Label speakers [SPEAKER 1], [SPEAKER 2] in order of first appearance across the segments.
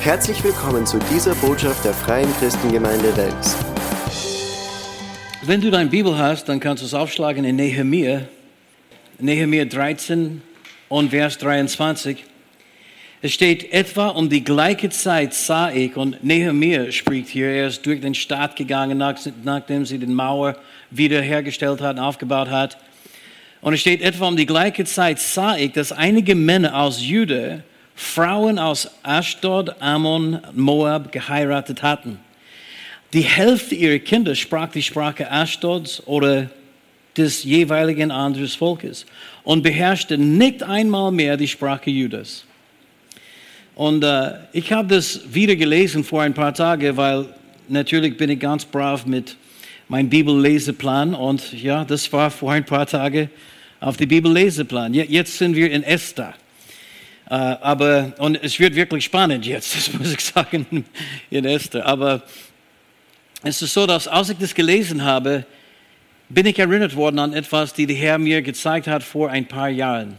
[SPEAKER 1] Herzlich willkommen zu dieser Botschaft der Freien Christengemeinde Wels.
[SPEAKER 2] Wenn du deine Bibel hast, dann kannst du es aufschlagen in Nehemiah, Nehemiah 13 und Vers 23. Es steht etwa um die gleiche Zeit sah ich, und Nehemiah spricht hier, er ist durch den Staat gegangen, nachdem sie den Mauer wiederhergestellt hat, aufgebaut hat. Und es steht etwa um die gleiche Zeit sah ich, dass einige Männer aus Juda Frauen aus Ashdod, Ammon, Moab geheiratet hatten. Die Hälfte ihrer Kinder sprach die Sprache Ashdods oder des jeweiligen anderen Volkes und beherrschte nicht einmal mehr die Sprache Judas. Und äh, ich habe das wieder gelesen vor ein paar Tagen, weil natürlich bin ich ganz brav mit meinem Bibelleseplan und ja, das war vor ein paar Tagen auf dem Bibelleseplan. Jetzt sind wir in Esther. Äh, aber, und es wird wirklich spannend jetzt, das muss ich sagen, in Esther. Aber es ist so, dass als ich das gelesen habe, bin ich erinnert worden an etwas, die der Herr mir gezeigt hat vor ein paar Jahren.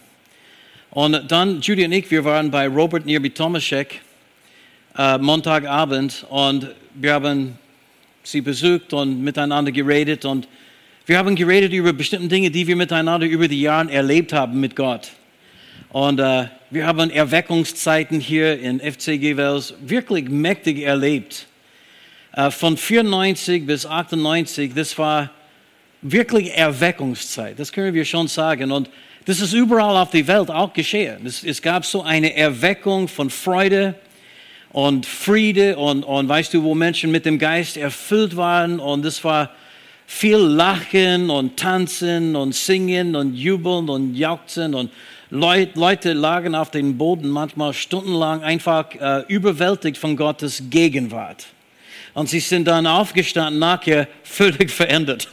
[SPEAKER 2] Und dann, Judy und ich, wir waren bei Robert Nirby Tomaszek äh, Montagabend und wir haben sie besucht und miteinander geredet und wir haben geredet über bestimmte Dinge, die wir miteinander über die Jahre erlebt haben mit Gott. Und äh, wir haben Erweckungszeiten hier in FCG Wels wirklich mächtig erlebt. Äh, von 94 bis 98, das war wirklich Erweckungszeit. Das können wir schon sagen. Und das ist überall auf der Welt auch geschehen. Es, es gab so eine Erweckung von Freude und Friede und, und weißt du, wo Menschen mit dem Geist erfüllt waren. Und das war viel Lachen und Tanzen und Singen und Jubeln und Jauchzen und Leute lagen auf dem Boden manchmal stundenlang einfach äh, überwältigt von Gottes Gegenwart. Und sie sind dann aufgestanden, nachher völlig verändert.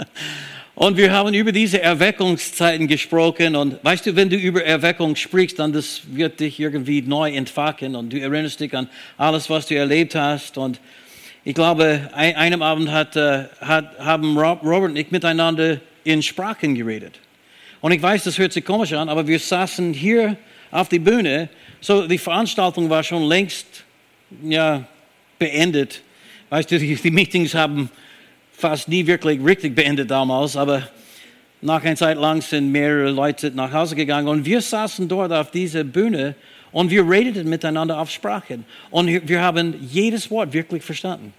[SPEAKER 2] und wir haben über diese Erweckungszeiten gesprochen. Und weißt du, wenn du über Erweckung sprichst, dann das wird dich irgendwie neu entfachen und du erinnerst dich an alles, was du erlebt hast. Und ich glaube, ein, einem Abend hat, äh, hat, haben Robert und ich miteinander in Sprachen geredet. Und ich weiß, das hört sich komisch an, aber wir saßen hier auf der Bühne. So, die Veranstaltung war schon längst ja, beendet. Weißt du, die, die Meetings haben fast nie wirklich richtig beendet damals, aber nach einer Zeit lang sind mehrere Leute nach Hause gegangen und wir saßen dort auf dieser Bühne und wir redeten miteinander auf Sprachen und wir haben jedes Wort wirklich verstanden.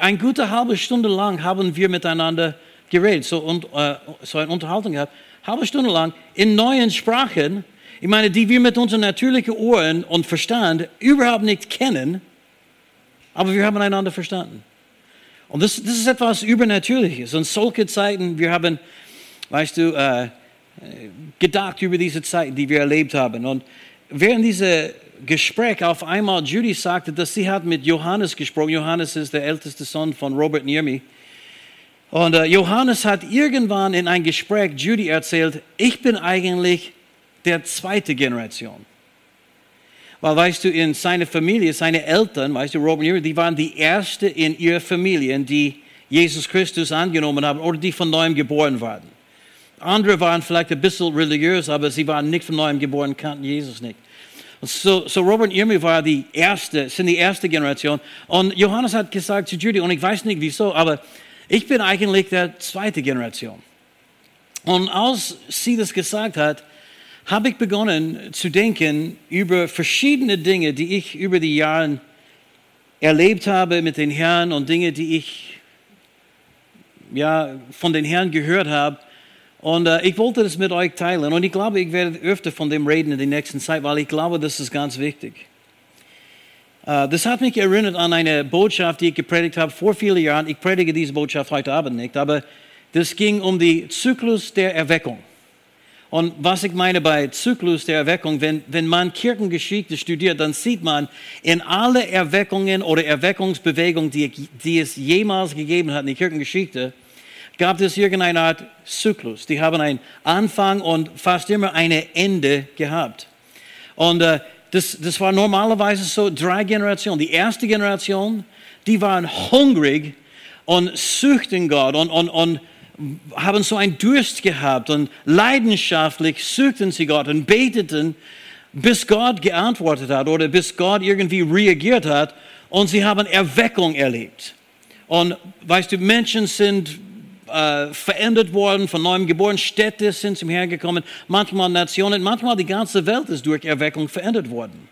[SPEAKER 2] Eine gute halbe Stunde lang haben wir miteinander geredet, so, und, äh, so eine Unterhaltung gehabt halbe Stunde lang in neuen Sprachen, ich meine, die wir mit unseren natürlichen Ohren und Verstand überhaupt nicht kennen, aber wir haben einander verstanden. Und das, das ist etwas Übernatürliches. Und solche Zeiten, wir haben, weißt du, äh, gedacht über diese Zeiten, die wir erlebt haben. Und während dieser Gespräch auf einmal Judy sagte, dass sie hat mit Johannes gesprochen. Johannes ist der älteste Sohn von Robert Niermi. Und äh, Johannes hat irgendwann in einem Gespräch Judy erzählt, ich bin eigentlich der zweite Generation. Weil, weißt du, in seiner Familie, seine Eltern, weißt du, Robert die waren die Ersten in ihrer Familie, die Jesus Christus angenommen haben oder die von neuem geboren waren. Andere waren vielleicht ein bisschen religiös, aber sie waren nicht von neuem geboren, kannten Jesus nicht. So, so Robert Irmi war die erste, sind die erste Generation. Und Johannes hat gesagt zu Judy, und ich weiß nicht wieso, aber ich bin eigentlich der zweite Generation. Und als sie das gesagt hat, habe ich begonnen zu denken über verschiedene Dinge, die ich über die Jahre erlebt habe mit den Herren und Dinge, die ich ja, von den Herren gehört habe. Und äh, ich wollte das mit euch teilen. Und ich glaube, ich werde öfter von dem reden in der nächsten Zeit, weil ich glaube, das ist ganz wichtig. Äh, das hat mich erinnert an eine Botschaft, die ich gepredigt habe vor vielen Jahren. Ich predige diese Botschaft heute Abend nicht, aber das ging um den Zyklus der Erweckung. Und was ich meine bei Zyklus der Erweckung, wenn, wenn man Kirchengeschichte studiert, dann sieht man in alle Erweckungen oder Erweckungsbewegungen, die, die es jemals gegeben hat in der Kirchengeschichte, gab es irgendeine Art Zyklus. Die haben einen Anfang und fast immer ein Ende gehabt. Und äh, das, das war normalerweise so drei Generationen. Die erste Generation, die waren hungrig und suchten Gott und, und, und haben so einen Durst gehabt und leidenschaftlich suchten sie Gott und beteten, bis Gott geantwortet hat oder bis Gott irgendwie reagiert hat und sie haben Erweckung erlebt. Und weißt du, Menschen sind äh, verändert worden, von neuem geboren, Städte sind zum Herrn gekommen, manchmal Nationen, manchmal die ganze Welt ist durch Erweckung verändert worden.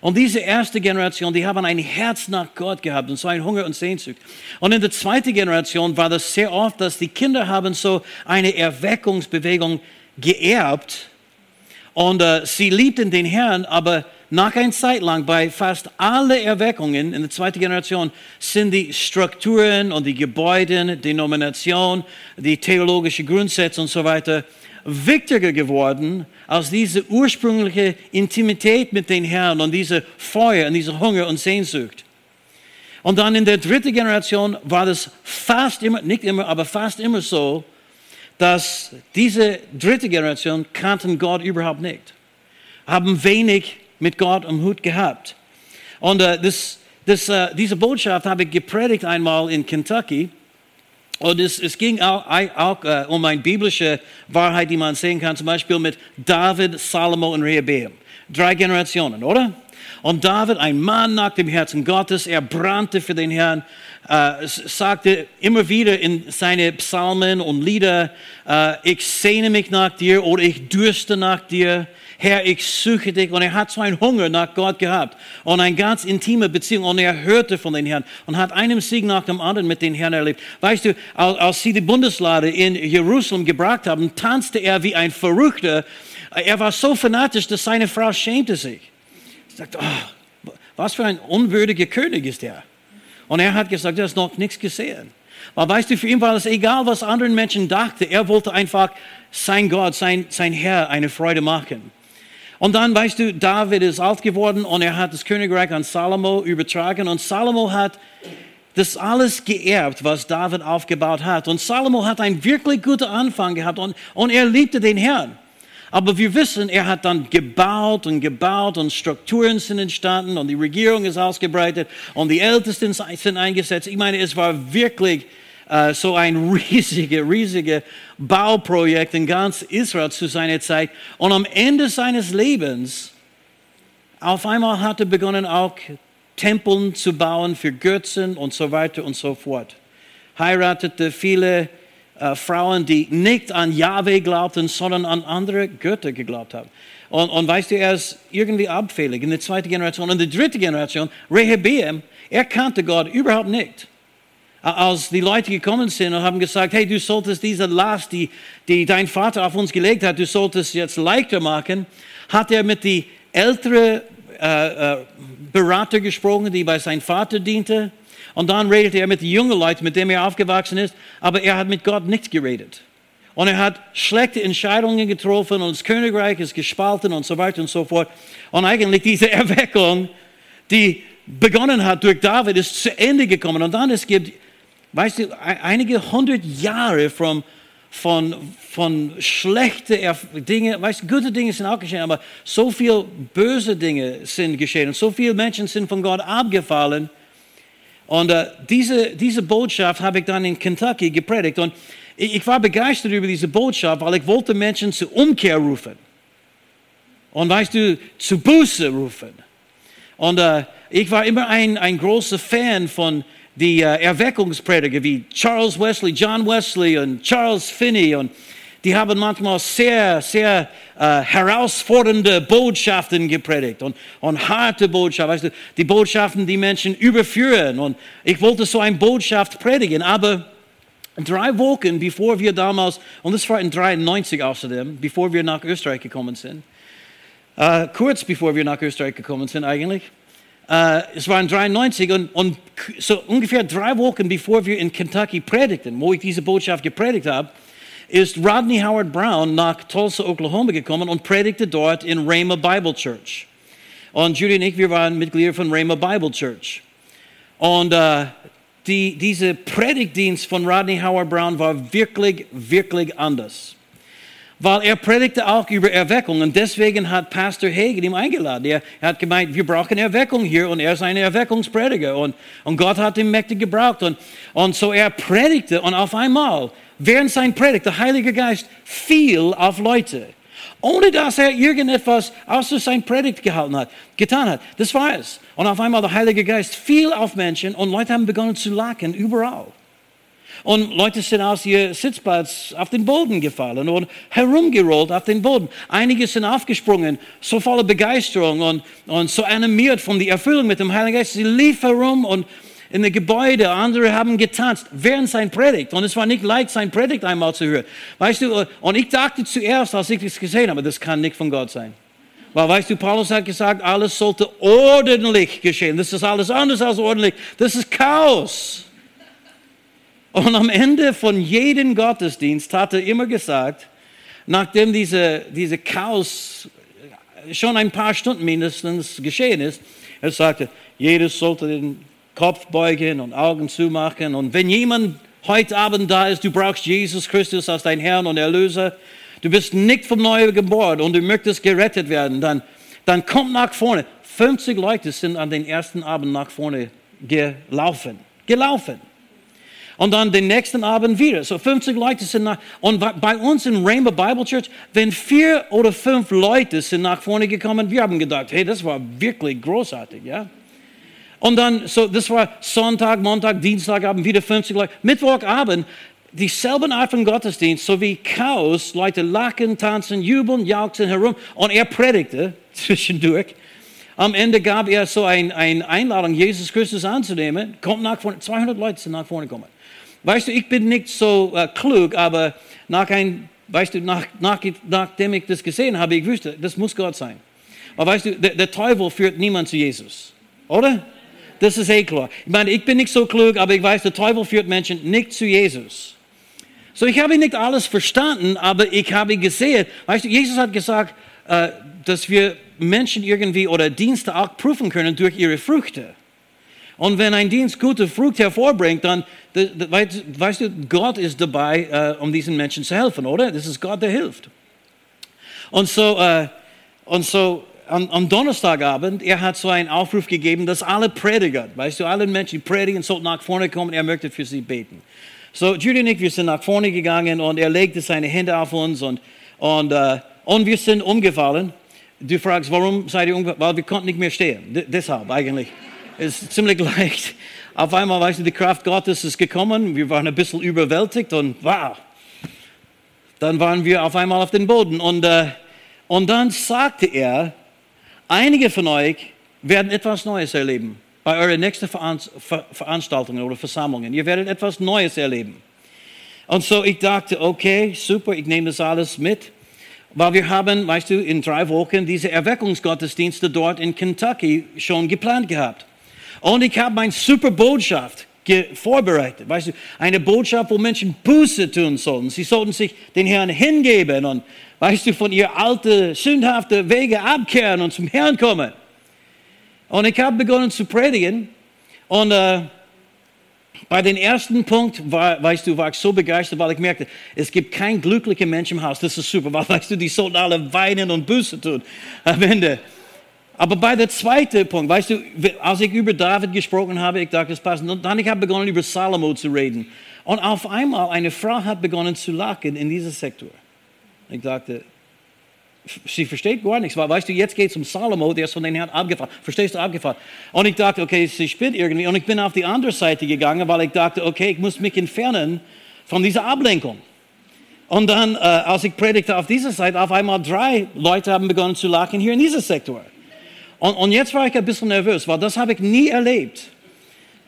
[SPEAKER 2] Und diese erste Generation, die haben ein Herz nach Gott gehabt und so ein Hunger und Sehnsucht. Und in der zweiten Generation war das sehr oft, dass die Kinder haben so eine Erweckungsbewegung geerbt und äh, sie liebten den Herrn, aber nach einer Zeit lang bei fast allen Erweckungen in der zweiten Generation sind die Strukturen und die Gebäude, Denomination, die theologischen Grundsätze und so weiter wichtiger geworden als diese ursprüngliche Intimität mit den Herrn und diese Feuer und diese Hunger und Sehnsucht. Und dann in der dritten Generation war das fast immer, nicht immer, aber fast immer so, dass diese dritte Generation kannten Gott überhaupt nicht, haben wenig mit Gott am Hut gehabt. Und äh, das, das, äh, diese Botschaft habe ich gepredigt einmal in Kentucky. Und es, es ging auch, auch äh, um eine biblische Wahrheit, die man sehen kann, zum Beispiel mit David, Salomo und Rehoboam. Drei Generationen, oder? Und David, ein Mann nach dem Herzen Gottes, er brannte für den Herrn, äh, sagte immer wieder in seine Psalmen und Lieder, äh, ich sehne mich nach dir oder ich dürste nach dir. Herr, ich suche dich. Und er hat so einen Hunger nach Gott gehabt und eine ganz intime Beziehung. Und er hörte von den Herrn und hat einen Sieg nach dem anderen mit den Herrn erlebt. Weißt du, als sie die Bundeslade in Jerusalem gebracht haben, tanzte er wie ein Verrückter. Er war so fanatisch, dass seine Frau schämte sich. Sie sagte, oh, was für ein unwürdiger König ist er. Und er hat gesagt, er hat noch nichts gesehen. Weil weißt du, für ihn war es egal, was anderen Menschen dachten. Er wollte einfach sein Gott, sein, sein Herr eine Freude machen. Und dann, weißt du, David ist alt geworden und er hat das Königreich an Salomo übertragen. Und Salomo hat das alles geerbt, was David aufgebaut hat. Und Salomo hat einen wirklich guten Anfang gehabt und, und er liebte den Herrn. Aber wir wissen, er hat dann gebaut und gebaut und Strukturen sind entstanden und die Regierung ist ausgebreitet und die Ältesten sind eingesetzt. Ich meine, es war wirklich äh, so ein riesiges, riesiges Bauprojekt in ganz Israel zu seiner Zeit. Und am Ende seines Lebens, auf einmal hat er begonnen, auch Tempeln zu bauen für Götzen und so weiter und so fort. Heiratete viele äh, Frauen, die nicht an Yahweh glaubten, sondern an andere Götter geglaubt haben. Und, und weißt du, er ist irgendwie abfällig in der zweiten Generation. Und die dritte Generation, Rehoboam, er kannte Gott überhaupt nicht. Als die Leute gekommen sind und haben gesagt, hey, du solltest diese Last, die, die dein Vater auf uns gelegt hat, du solltest jetzt leichter machen, hat er mit die älteren äh, äh, Berater gesprochen, die bei seinem Vater diente. Und dann redete er mit den jungen Leuten, mit denen er aufgewachsen ist, aber er hat mit Gott nicht geredet. Und er hat schlechte Entscheidungen getroffen und das Königreich ist gespalten und so weiter und so fort. Und eigentlich diese Erweckung, die begonnen hat durch David, ist zu Ende gekommen. Und dann es gibt, weißt du, einige hundert Jahre von, von, von schlechten Dingen, weißt du, gute Dinge sind auch geschehen, aber so viele böse Dinge sind geschehen und so viele Menschen sind von Gott abgefallen. Und äh, diese, diese Botschaft habe ich dann in Kentucky gepredigt. Und ich, ich, war begeistert über diese Botschaft, weil ich wollte Menschen zur Umkehr rufen. Und weißt du, zu Buße rufen. Und äh, ich war immer ein, ein großer Fan von den äh, Erweckungsprediger wie Charles Wesley, John Wesley und Charles Finney und die haben manchmal sehr, sehr äh, herausfordernde Botschaften gepredigt und, und harte Botschaften, weißt du, die Botschaften, die Menschen überführen. Und ich wollte so eine Botschaft predigen, aber drei Wochen bevor wir damals, und das war in 93 außerdem, bevor wir nach Österreich gekommen sind, äh, kurz bevor wir nach Österreich gekommen sind eigentlich, Uh, es waren 93 und, und, so ungefähr drei Wochen bevor wir in Kentucky predigten, wo ich diese Botschaft gepredigt habe, ist Rodney Howard Brown nach Tulsa, Oklahoma gekommen und predigte dort in Rhema Bible Church. Und Judy und ich, wir waren Mitglieder von Rhema Bible Church. Und äh, die, diese Predigtdienst von Rodney Howard Brown war wirklich, wirklich anders. Weil er predigte auch über Erweckung und deswegen hat Pastor Hagen ihn eingeladen. Er, hat gemeint, wir brauchen Erweckung hier und er ist ein Erweckungsprediger und, und Gott hat ihn mächtig gebraucht. Und, und so er predigte und auf einmal während sein Predigt, der Heilige Geist fiel auf Leute. ohne dass er irgendetwas außer sein Predigt gehalten hat, getan hat. Das war es. Und auf einmal der Heilige Geist fiel auf Menschen und Leute haben begonnen zu lachen, überall. Und Leute sind aus ihr Sitzplatz auf den Boden gefallen und herumgerollt auf den Boden. Einige sind aufgesprungen, so voller Begeisterung und, und so animiert von der Erfüllung mit dem Heiligen Geist. Sie liefen herum und in den Gebäude, andere haben getanzt während sein Predigt. Und es war nicht leicht, sein Predigt einmal zu hören. Weißt du, und ich dachte zuerst, als ich das gesehen habe, das kann nicht von Gott sein. Weil, weißt du, Paulus hat gesagt, alles sollte ordentlich geschehen. Das ist alles anders als ordentlich. Das ist Chaos. Und am Ende von jedem Gottesdienst hat er immer gesagt, nachdem diese, diese Chaos schon ein paar Stunden mindestens geschehen ist, er sagte, jedes sollte den Kopf beugen und Augen zumachen. Und wenn jemand heute Abend da ist, du brauchst Jesus Christus als dein Herrn und Erlöser, du bist nicht vom Neuen geboren und du möchtest gerettet werden, dann, dann komm nach vorne. 50 Leute sind an den ersten Abend nach vorne gelaufen. Gelaufen. Und dann den nächsten Abend wieder. So 50 Leute sind nach, und bei uns in Rainbow Bible Church, wenn vier oder fünf Leute sind nach vorne gekommen, wir haben gedacht, hey, das war wirklich großartig, ja. Und dann, so, das war Sonntag, Montag, Dienstagabend, wieder 50 Leute. Mittwochabend, dieselben Art von Gottesdienst, so wie Chaos, Leute lachen, tanzen, jubeln, jauchzen herum. Und er predigte zwischendurch. Am Ende gab er so eine ein Einladung, Jesus Christus anzunehmen. Kommt nach vorne, 200 Leute sind nach vorne gekommen. Weißt du, ich bin nicht so äh, klug, aber nach ein, weißt du, nach, nach, nachdem ich das gesehen habe, ich wusste, das muss Gott sein. Aber weißt du, der, der Teufel führt niemand zu Jesus, oder? Das ist eh klar. Ich meine, ich bin nicht so klug, aber ich weiß, der Teufel führt Menschen nicht zu Jesus. So, ich habe nicht alles verstanden, aber ich habe gesehen, weißt du, Jesus hat gesagt, äh, dass wir Menschen irgendwie oder Dienste auch prüfen können durch ihre Früchte. Und wenn ein Dienst gute Frucht hervorbringt, dann, weißt du, Gott ist dabei, äh, um diesen Menschen zu helfen, oder? Das ist Gott, der hilft. Und so, äh, und so am, Donnerstagabend, er hat so einen Aufruf gegeben, dass alle Prediger, weißt du, alle Menschen, die predigen, sollten nach vorne kommen, er möchte für sie beten. So, Judy und ich, wir sind nach vorne gegangen und er legte seine Hände auf uns und, und, uh, und wir sind umgefallen. Du fragst, warum seid ihr umgefallen? Weil wir konnten nicht mehr stehen. D deshalb eigentlich. Ist ziemlich leicht. Auf einmal, weißt du, die Kraft Gottes ist gekommen. Wir waren ein bisschen überwältigt und wow. Dann waren wir auf einmal auf dem Boden und, uh, und dann sagte er, Einige von euch werden etwas Neues erleben bei euren nächsten Veranstaltungen oder Versammlungen. Ihr werdet etwas Neues erleben. Und so ich dachte, okay, super, ich nehme das alles mit. Weil wir haben, weißt du, in drei Wochen diese Erweckungsgottesdienste dort in Kentucky schon geplant gehabt. Und ich habe meine super Botschaft vorbereitet. Weißt du, eine Botschaft, wo Menschen Buße tun sollen. Sie sollten sich den Herrn hingeben und weißt du, von ihr alte, sündhafte Wege abkehren und zum Herrn kommen. Und ich habe begonnen zu predigen und äh, bei dem ersten Punkt, war, weißt du, war ich so begeistert, weil ich merkte, es gibt kein glücklicher Mensch im Haus. Das ist super, weil, weißt du, die sollten alle weinen und Buße tun am Ende. Aber bei der zweiten Punkt, weißt du, als ich über David gesprochen habe, ich dachte, das passt. Und dann ich habe begonnen, über Salomo zu reden. Und auf einmal, eine Frau hat begonnen zu lachen in diesem Sektor. Ich dachte, sie versteht gar nichts, weil weißt du, jetzt geht es um Salomo, der ist von den Herrn abgefahren. Verstehst du, abgefahren? Und ich dachte, okay, sie spinnt irgendwie. Und ich bin auf die andere Seite gegangen, weil ich dachte, okay, ich muss mich entfernen von dieser Ablenkung. Und dann, äh, als ich predigte auf dieser Seite, auf einmal drei Leute haben begonnen zu lachen hier in diesem Sektor. Und, und jetzt war ich ein bisschen nervös, weil das habe ich nie erlebt.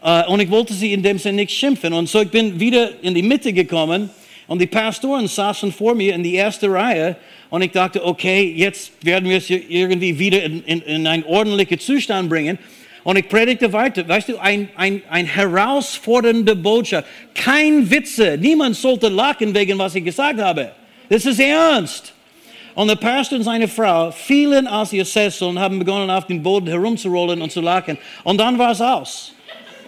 [SPEAKER 2] Äh, und ich wollte sie in dem Sinne nicht schimpfen. Und so ich bin wieder in die Mitte gekommen und die Pastoren saßen vor mir in die erste Reihe und ich dachte, okay, jetzt werden wir es irgendwie wieder in, in, in einen ordentlichen Zustand bringen. Und ich predigte weiter. Weißt du, ein, ein, ein herausfordernde Botschaft. Kein Witze. Niemand sollte lachen wegen was ich gesagt habe. Das ist ernst. Und der Pastor und seine Frau fielen aus ihr Sessel und haben begonnen, auf den Boden herumzurollen und zu lachen. Und dann war es aus.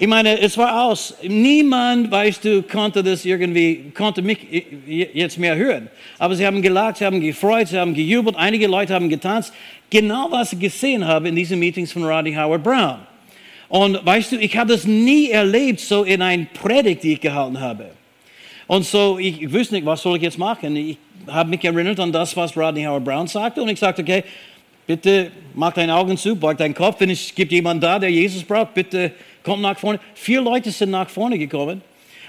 [SPEAKER 2] Ich meine, es war aus. Niemand, weißt du, konnte das irgendwie, konnte mich jetzt mehr hören. Aber sie haben gelacht, sie haben gefreut, sie haben gejubelt, einige Leute haben getanzt. Genau was ich gesehen habe in diesen Meetings von Roddy Howard Brown. Und weißt du, ich habe das nie erlebt, so in ein Predigt, die ich gehalten habe. Und so, ich, ich wusste nicht, was soll ich jetzt machen. Ich habe mich erinnert an das, was Rodney Howard Brown sagte. Und ich sagte, okay, bitte mach deine Augen zu, beug deinen Kopf. Wenn es gibt jemanden da, der Jesus braucht, bitte komm nach vorne. Vier Leute sind nach vorne gekommen.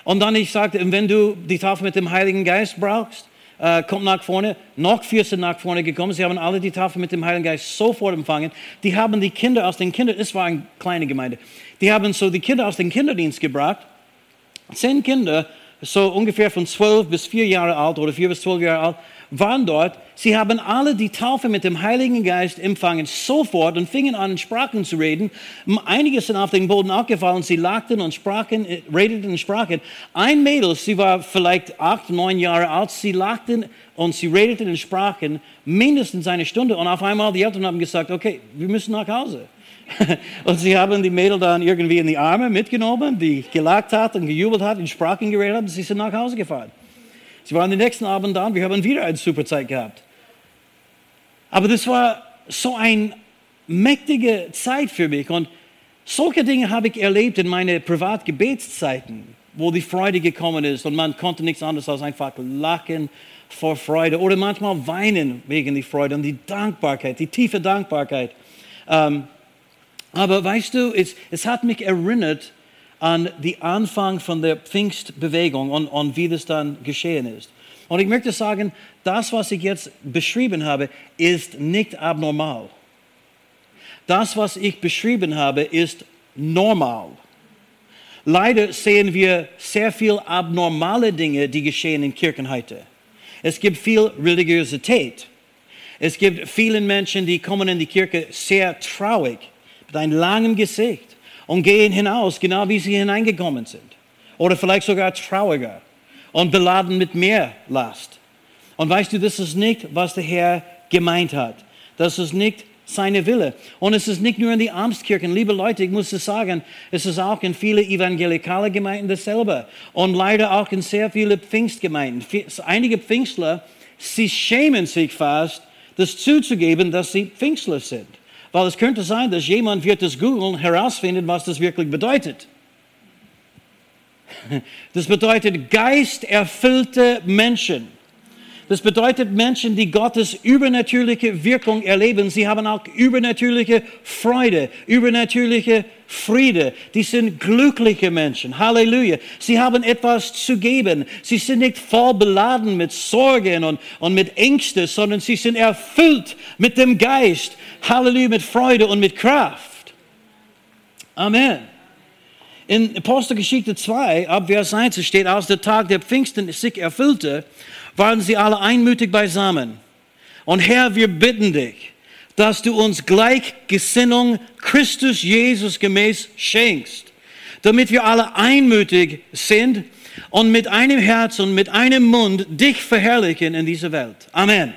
[SPEAKER 2] Und dann ich sagte, wenn du die Tafel mit dem Heiligen Geist brauchst, äh, kommt nach vorne. Noch vier sind nach vorne gekommen. Sie haben alle die Tafel mit dem Heiligen Geist sofort empfangen. Die haben die Kinder aus den Kindern, es war eine kleine Gemeinde, die haben so die Kinder aus dem Kinderdienst gebracht. Zehn Kinder, so ungefähr von zwölf bis vier Jahre alt oder vier bis zwölf Jahre alt, waren dort. Sie haben alle die Taufe mit dem Heiligen Geist empfangen, sofort und fingen an, in Sprachen zu reden. Einige sind auf den Boden abgefallen, sie lagten und sprachen, äh, redeten und sprachen. Ein Mädel, sie war vielleicht acht, neun Jahre alt, sie lagten und sie redeten und sprachen mindestens eine Stunde. Und auf einmal die Eltern haben gesagt, okay, wir müssen nach Hause. und sie haben die Mädel dann irgendwie in die Arme mitgenommen, die gelacht hat und gejubelt hat, in Sprachen geredet hat, und sie sind nach Hause gefahren. Sie waren den nächsten Abend da und wir haben wieder eine super Zeit gehabt. Aber das war so eine mächtige Zeit für mich und solche Dinge habe ich erlebt in meinen Privatgebetszeiten, wo die Freude gekommen ist und man konnte nichts anderes als einfach lachen vor Freude oder manchmal weinen wegen der Freude und die Dankbarkeit, die tiefe Dankbarkeit. Ähm, aber weißt du, es, es hat mich erinnert an den Anfang von der Pfingstbewegung und, und wie das dann geschehen ist. Und ich möchte sagen, das, was ich jetzt beschrieben habe, ist nicht abnormal. Das, was ich beschrieben habe, ist normal. Leider sehen wir sehr viel abnormale Dinge, die geschehen in Kirchen heute. Es gibt viel Religiosität. Es gibt viele Menschen, die kommen in die Kirche sehr traurig, mit einem langen Gesicht und gehen hinaus, genau wie sie hineingekommen sind. Oder vielleicht sogar trauriger und beladen mit mehr Last. Und weißt du, das ist nicht, was der Herr gemeint hat. Das ist nicht seine Wille. Und es ist nicht nur in die Amtskirchen. Liebe Leute, ich muss es sagen, es ist auch in viele evangelikale Gemeinden dasselbe. Und leider auch in sehr viele Pfingstgemeinden. Einige Pfingstler, sie schämen sich fast, das zuzugeben, dass sie Pfingstler sind. Weil es könnte sein, dass jemand wird das googeln, herausfinden, was das wirklich bedeutet. Das bedeutet geisterfüllte Menschen. Das bedeutet Menschen, die Gottes übernatürliche Wirkung erleben. Sie haben auch übernatürliche Freude, übernatürliche Friede. Die sind glückliche Menschen. Halleluja. Sie haben etwas zu geben. Sie sind nicht voll beladen mit Sorgen und, und mit Ängsten, sondern sie sind erfüllt mit dem Geist. Halleluja, mit Freude und mit Kraft. Amen. In Apostelgeschichte 2, ab Vers 1 steht, als der Tag der Pfingsten sich erfüllte, waren sie alle einmütig beisammen. Und Herr, wir bitten dich, dass du uns Gleichgesinnung Christus Jesus gemäß schenkst, damit wir alle einmütig sind und mit einem Herz und mit einem Mund dich verherrlichen in dieser Welt. Amen.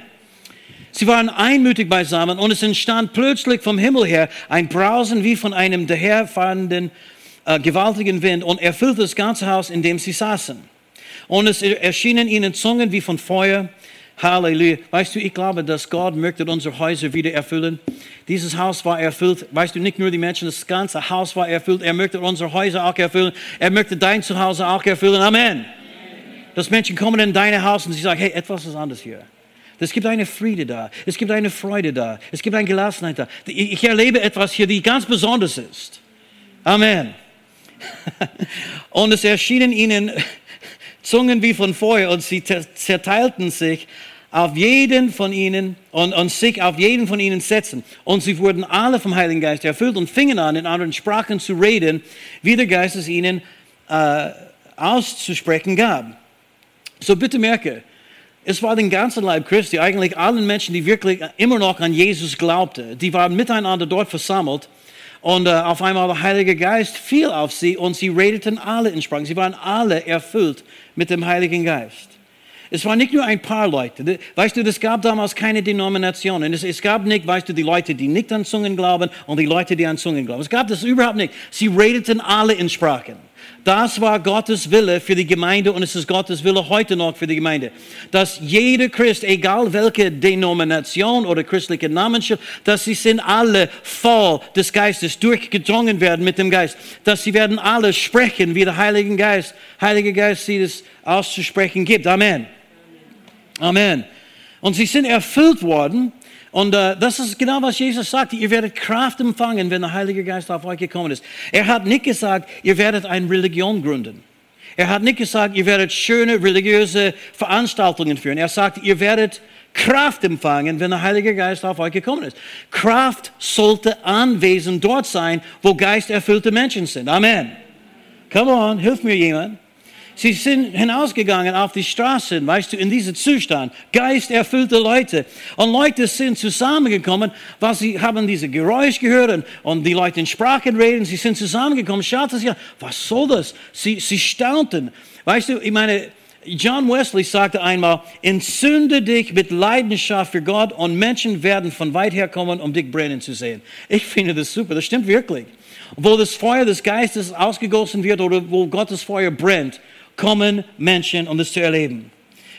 [SPEAKER 2] Sie waren einmütig beisammen und es entstand plötzlich vom Himmel her ein Brausen wie von einem daherfahrenden äh, gewaltigen Wind und erfüllte das ganze Haus, in dem sie saßen. Und es erschienen ihnen Zungen wie von Feuer. Halleluja. Weißt du, ich glaube, dass Gott möchte unsere Häuser wieder erfüllen. Dieses Haus war erfüllt. Weißt du, nicht nur die Menschen, das ganze Haus war erfüllt. Er möchte unsere Häuser auch erfüllen. Er möchte dein Zuhause auch erfüllen. Amen. Dass Menschen kommen in dein Haus und sie sagen, hey, etwas ist anders hier. Es gibt eine Friede da. Es gibt eine Freude da. Es gibt eine Gelassenheit da. Ich erlebe etwas hier, die ganz besonders ist. Amen. Und es erschienen ihnen Zungen wie von Feuer und sie zerteilten sich auf jeden von ihnen und, und sich auf jeden von ihnen setzen. Und sie wurden alle vom Heiligen Geist erfüllt und fingen an, in anderen Sprachen zu reden, wie der Geist es ihnen äh, auszusprechen gab. So bitte merke, es war den ganzen Leib Christi, eigentlich allen Menschen, die wirklich immer noch an Jesus glaubten. Die waren miteinander dort versammelt und äh, auf einmal der Heilige Geist fiel auf sie und sie redeten alle in Sprachen. Sie waren alle erfüllt mit dem Heiligen Geist. Es waren nicht nur ein paar Leute. Weißt du, es gab damals keine Denominationen. Es, es, gab nicht, weißt du, die Leute, die nicht an Zungen glauben und die Leute, die an Zungen glauben. Es gab das überhaupt nicht. Sie redeten alle in Sprachen. Das war Gottes Wille für die Gemeinde und es ist Gottes Wille heute noch für die Gemeinde. Dass jeder Christ, egal welche Denomination oder christliche Namensschild, dass sie sind alle voll des Geistes, durchgedrungen werden mit dem Geist. Dass sie werden alle sprechen, wie der Heilige Geist, Heilige Geist sie das auszusprechen gibt. Amen. Amen. Und sie sind erfüllt worden und äh, das ist genau, was Jesus sagt. Ihr werdet Kraft empfangen, wenn der Heilige Geist auf euch gekommen ist. Er hat nicht gesagt, ihr werdet eine Religion gründen. Er hat nicht gesagt, ihr werdet schöne religiöse Veranstaltungen führen. Er sagt, ihr werdet Kraft empfangen, wenn der Heilige Geist auf euch gekommen ist. Kraft sollte anwesend dort sein, wo geisterfüllte Menschen sind. Amen. Come on, hilf mir jemand. Sie sind hinausgegangen auf die Straßen, weißt du, in diesem Zustand, geisterfüllte Leute. Und Leute sind zusammengekommen, weil sie haben diese Geräusch gehört und die Leute in Sprachen reden. Sie sind zusammengekommen, schauten sich an, was soll das? Sie, sie staunten. Weißt du, ich meine, John Wesley sagte einmal, entzünde dich mit Leidenschaft für Gott und Menschen werden von weit her kommen, um dich brennen zu sehen. Ich finde das super, das stimmt wirklich. Wo das Feuer des Geistes ausgegossen wird oder wo Gottes Feuer brennt, kommen Menschen, um das zu erleben.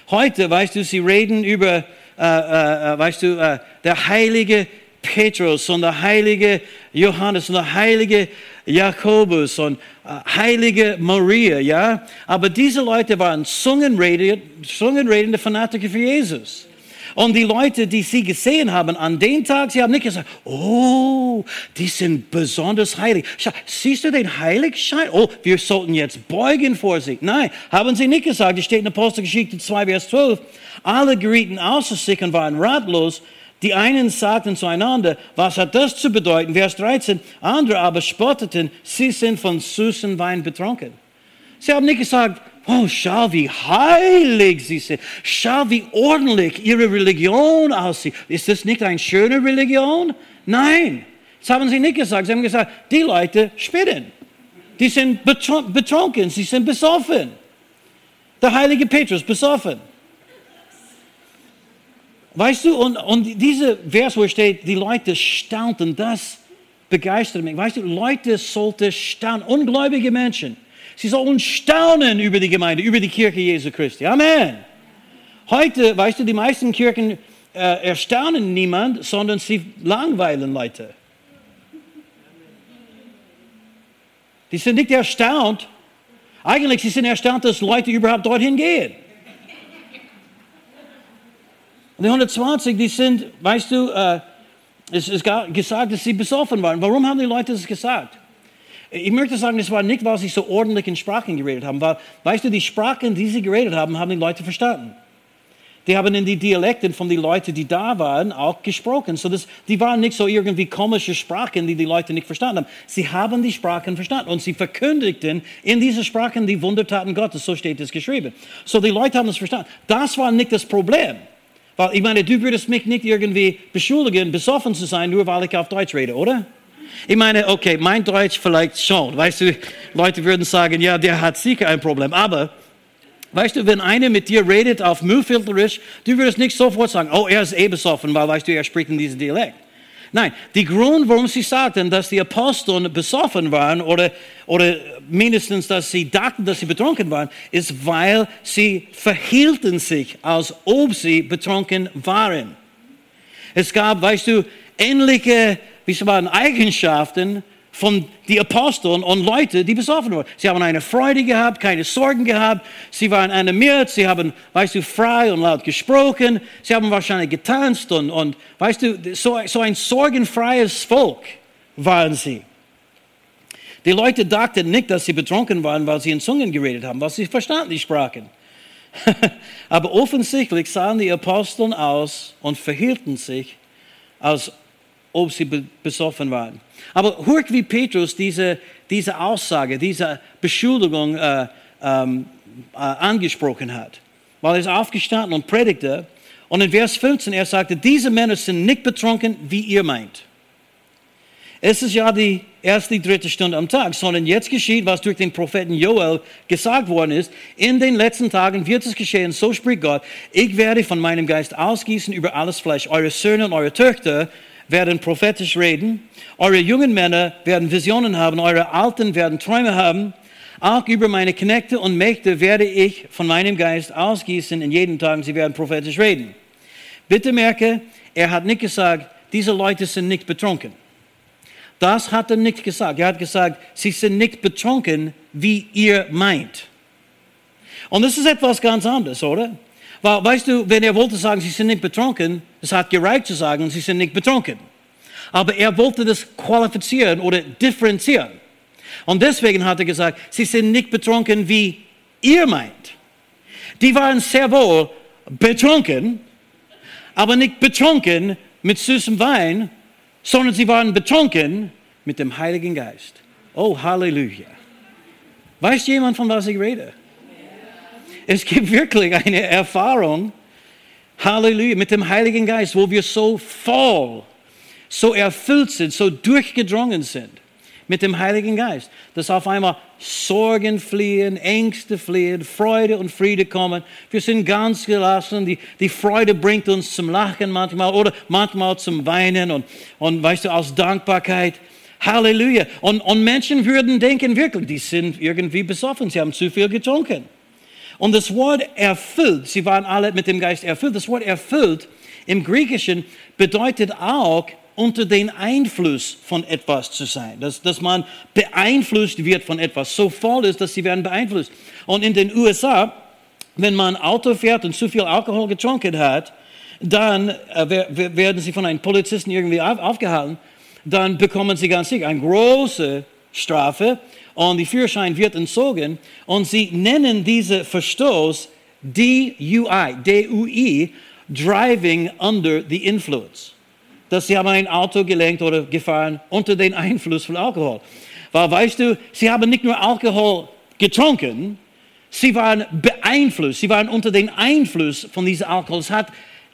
[SPEAKER 2] Heute, weißt du, sie reden über, äh, äh, äh, weißt du, äh, der heilige Petrus und der heilige Johannes und der heilige Jakobus und äh, heilige Maria, ja. Aber diese Leute waren zungenredende, zungenredende Fanatiker für Jesus. Und die Leute, die sie gesehen haben an dem Tag, sie haben nicht gesagt, oh, die sind besonders heilig. Siehst du den Heiligschein? Oh, wir sollten jetzt beugen vor sie. Nein, haben sie nicht gesagt. Es steht in Apostelgeschichte 2, Vers 12. Alle gerieten außer sich und waren ratlos. Die einen sagten zueinander, was hat das zu bedeuten? Vers 13. Andere aber spotteten, sie sind von süßen Wein betrunken. Sie haben nicht gesagt, Oh, schau, wie heilig sie sind. Schau, wie ordentlich ihre Religion aussieht. Ist das nicht eine schöne Religion? Nein. Das haben sie nicht gesagt. Sie haben gesagt, die Leute spinnen. Die sind betrunken, sie sind besoffen. Der heilige Petrus besoffen. Weißt du, und, und diese Vers, wo steht, die Leute staunten, das begeistert mich. Weißt du, Leute sollten staunen, ungläubige Menschen Sie sollen staunen über die Gemeinde, über die Kirche Jesu Christi. Amen. Heute, weißt du, die meisten Kirchen äh, erstaunen niemand, sondern sie langweilen Leute. Die sind nicht erstaunt. Eigentlich sie sind erstaunt, dass Leute überhaupt dorthin gehen. Die 120, die sind, weißt du, äh, es ist gesagt, dass sie besoffen waren. Warum haben die Leute das gesagt? Ich möchte sagen, es war nicht, weil sie so ordentlich in Sprachen geredet haben, weil, weißt du, die Sprachen, die sie geredet haben, haben die Leute verstanden. Die haben in die Dialekten von den Leuten, die da waren, auch gesprochen. So das, die waren nicht so irgendwie komische Sprachen, die die Leute nicht verstanden haben. Sie haben die Sprachen verstanden und sie verkündigten in diese Sprachen die Wundertaten Gottes. So steht es geschrieben. So die Leute haben es verstanden. Das war nicht das Problem. Weil ich meine, du würdest mich nicht irgendwie beschuldigen, besoffen zu sein, nur weil ich auf Deutsch rede, oder? Ich meine, okay, mein Deutsch vielleicht schon. Weißt du, Leute würden sagen, ja, der hat sicher ein Problem. Aber, weißt du, wenn einer mit dir redet auf Müllfilterisch, du würdest nicht sofort sagen, oh, er ist eh besoffen, weil, weißt du, er spricht in diesem Dialekt. Nein, die Grund, warum sie sagten, dass die Aposteln besoffen waren oder, oder mindestens, dass sie dachten, dass sie betrunken waren, ist, weil sie verhielten sich, als ob sie betrunken waren. Es gab, weißt du, ähnliche wie waren Eigenschaften von den Aposteln und Leute, die besoffen waren. Sie haben eine Freude gehabt, keine Sorgen gehabt. Sie waren animiert, sie haben, weißt du, frei und laut gesprochen. Sie haben wahrscheinlich getanzt und, und weißt du, so, so ein sorgenfreies Volk waren sie. Die Leute dachten nicht, dass sie betrunken waren, weil sie in Zungen geredet haben, weil sie verstanden die Sprachen. Aber offensichtlich sahen die Aposteln aus und verhielten sich, als ob sie besoffen waren. Aber hört, wie Petrus diese, diese Aussage, diese Beschuldigung äh, ähm, äh, angesprochen hat. Weil er ist aufgestanden und predigte. Und in Vers 15, er sagte, diese Männer sind nicht betrunken, wie ihr meint. Es ist ja die erste, dritte Stunde am Tag, sondern jetzt geschieht, was durch den Propheten Joel gesagt worden ist. In den letzten Tagen wird es geschehen, so spricht Gott, ich werde von meinem Geist ausgießen über alles Fleisch. Eure Söhne und eure Töchter werden prophetisch reden, eure jungen Männer werden Visionen haben, eure Alten werden Träume haben. Auch über meine Knechte und Mächte werde ich von meinem Geist ausgießen in jeden Tag, sie werden prophetisch reden. Bitte merke, er hat nicht gesagt, diese Leute sind nicht betrunken. Das hat er nicht gesagt. Er hat gesagt, sie sind nicht betrunken, wie ihr meint. Und das ist etwas ganz anderes, oder? Weißt du, wenn er wollte sagen, sie sind nicht betrunken, es hat gereicht zu sagen, sie sind nicht betrunken. Aber er wollte das qualifizieren oder differenzieren. Und deswegen hat er gesagt, sie sind nicht betrunken, wie ihr meint. Die waren sehr wohl betrunken, aber nicht betrunken mit süßem Wein, sondern sie waren betrunken mit dem Heiligen Geist. Oh, Halleluja. Weiß jemand, von was ich rede? Es gibt wirklich eine Erfahrung, Halleluja, mit dem Heiligen Geist, wo wir so voll, so erfüllt sind, so durchgedrungen sind mit dem Heiligen Geist, dass auf einmal Sorgen fliehen, Ängste fliehen, Freude und Friede kommen. Wir sind ganz gelassen. Die, die Freude bringt uns zum Lachen manchmal oder manchmal zum Weinen und, und weißt du, aus Dankbarkeit. Halleluja. Und, und Menschen würden denken, wirklich, die sind irgendwie besoffen, sie haben zu viel getrunken. Und das Wort erfüllt, sie waren alle mit dem Geist erfüllt, das Wort erfüllt im Griechischen bedeutet auch unter den Einfluss von etwas zu sein, dass, dass man beeinflusst wird von etwas, so voll ist, dass sie werden beeinflusst. Und in den USA, wenn man Auto fährt und zu viel Alkohol getrunken hat, dann äh, werden sie von einem Polizisten irgendwie aufgehalten, dann bekommen sie ganz sicher eine große Strafe und die Führerschein wird entzogen und sie nennen diese Verstoß DUI, DUI, Driving Under the Influence dass sie haben ein Auto gelenkt oder gefahren unter den Einfluss von Alkohol. Weil, weißt du, sie haben nicht nur Alkohol getrunken, sie waren beeinflusst, sie waren unter den Einfluss von diesem Alkohol. Es hat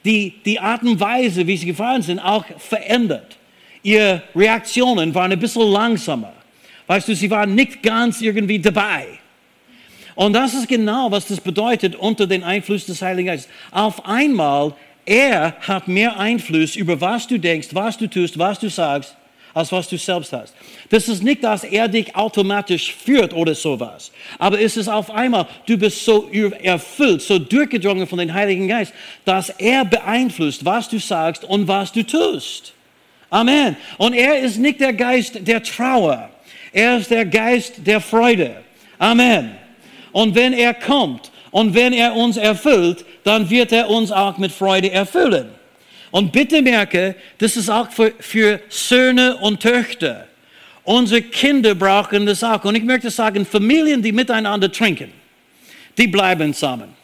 [SPEAKER 2] die, die Art und Weise, wie sie gefahren sind, auch verändert. Ihre Reaktionen waren ein bisschen langsamer. Weißt du, sie waren nicht ganz irgendwie dabei. Und das ist genau, was das bedeutet unter den Einfluss des Heiligen Geistes. Auf einmal er hat mehr Einfluss über was du denkst, was du tust, was du sagst, als was du selbst hast. Das ist nicht, dass er dich automatisch führt oder sowas. Aber es ist auf einmal, du bist so erfüllt, so durchgedrungen von dem Heiligen Geist, dass er beeinflusst, was du sagst und was du tust. Amen. Und er ist nicht der Geist der Trauer. Er ist der Geist der Freude. Amen. Und wenn er kommt und wenn er uns erfüllt, dann wird er uns auch mit Freude erfüllen. Und bitte merke, das ist auch für, für Söhne und Töchter. Unsere Kinder brauchen das auch. Und ich möchte sagen, Familien, die miteinander trinken, die bleiben zusammen.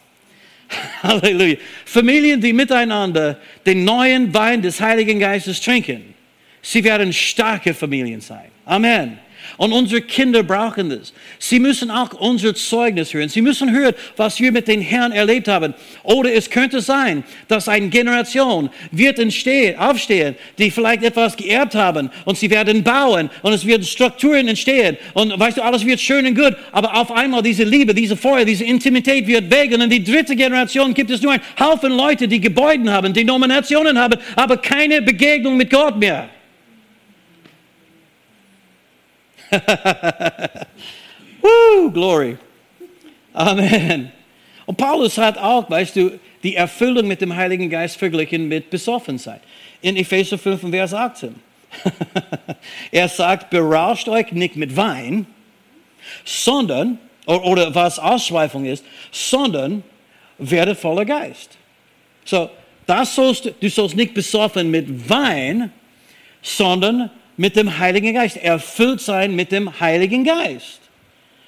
[SPEAKER 2] Halleluja. Familien, die miteinander den neuen Wein des Heiligen Geistes trinken, sie werden starke Familien sein. Amen. Und unsere Kinder brauchen das. Sie müssen auch unser Zeugnis hören. Sie müssen hören, was wir mit den Herrn erlebt haben. Oder es könnte sein, dass eine Generation wird entstehen, aufstehen, die vielleicht etwas geerbt haben und sie werden bauen und es werden Strukturen entstehen und weißt du, alles wird schön und gut, aber auf einmal diese Liebe, diese Feuer, diese Intimität wird weg und in die dritte Generation gibt es nur einen Haufen Leute, die Gebäude haben, die Nominationen haben, aber keine Begegnung mit Gott mehr. Woo, glory. Amen. Und Paulus hat auch, weißt du, die Erfüllung mit dem Heiligen Geist verglichen mit Besoffenheit. In Epheser 5, Vers 18. er sagt, berauscht euch nicht mit Wein, sondern, oder was Ausschweifung ist, sondern werdet voller Geist. So, das sollst, du sollst nicht besoffen mit Wein, sondern mit dem Heiligen Geist. Erfüllt sein mit dem Heiligen Geist.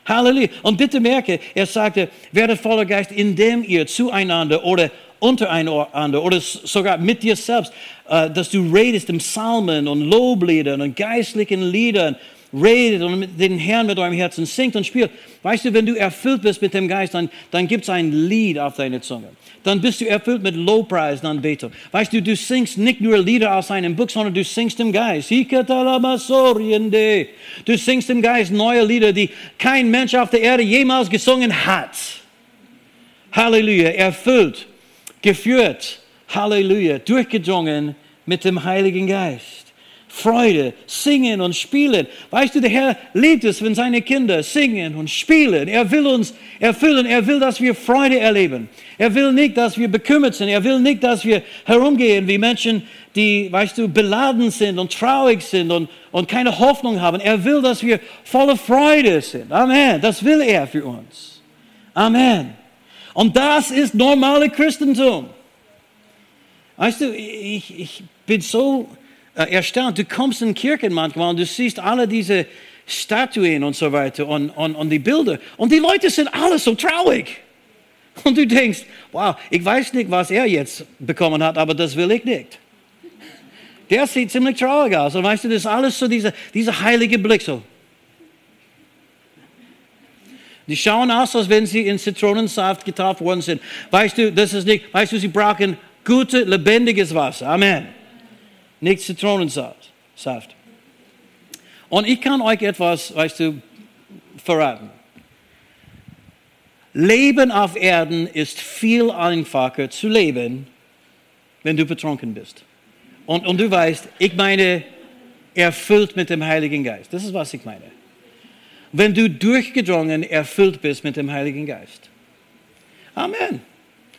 [SPEAKER 2] Halleluja. Und bitte merke, er sagte, werdet voller Geist, indem ihr zueinander oder untereinander oder sogar mit dir selbst, äh, dass du redest im Psalmen und Lobliedern und geistlichen Liedern redet und mit den Herrn mit eurem Herzen singt und spielt. Weißt du, wenn du erfüllt bist mit dem Geist, dann, dann gibt es ein Lied auf deine Zunge. Dann bist du erfüllt mit Lobpreis und Anbetung. Weißt du, du singst nicht nur Lieder aus einem Buch, sondern du singst im Geist. Du singst im Geist neue Lieder, die kein Mensch auf der Erde jemals gesungen hat. Halleluja, erfüllt, geführt, Halleluja, durchgedrungen mit dem Heiligen Geist. Freude, singen und spielen. Weißt du, der Herr liebt es, wenn seine Kinder singen und spielen. Er will uns erfüllen. Er will, dass wir Freude erleben. Er will nicht, dass wir bekümmert sind. Er will nicht, dass wir herumgehen wie Menschen, die, weißt du, beladen sind und traurig sind und, und keine Hoffnung haben. Er will, dass wir voller Freude sind. Amen. Das will er für uns. Amen. Und das ist normale Christentum. Weißt du, ich, ich bin so erstaunt. Du kommst in Kirchen manchmal und du siehst alle diese Statuen und so weiter und, und, und die Bilder. Und die Leute sind alle so traurig. Und du denkst, wow, ich weiß nicht, was er jetzt bekommen hat, aber das will ich nicht. Der sieht ziemlich traurig aus. Und weißt du, das ist alles so dieser, dieser heilige Blick so. Die schauen aus, als wenn sie in Zitronensaft getauft worden sind. Weißt du, das ist nicht, weißt du, sie brauchen gutes, lebendiges Wasser. Amen nicht Zitronensaft. Saft. Und ich kann euch etwas, weißt du, verraten. Leben auf Erden ist viel einfacher zu leben, wenn du betrunken bist. Und, und du weißt, ich meine, erfüllt mit dem Heiligen Geist. Das ist, was ich meine. Wenn du durchgedrungen, erfüllt bist mit dem Heiligen Geist. Amen.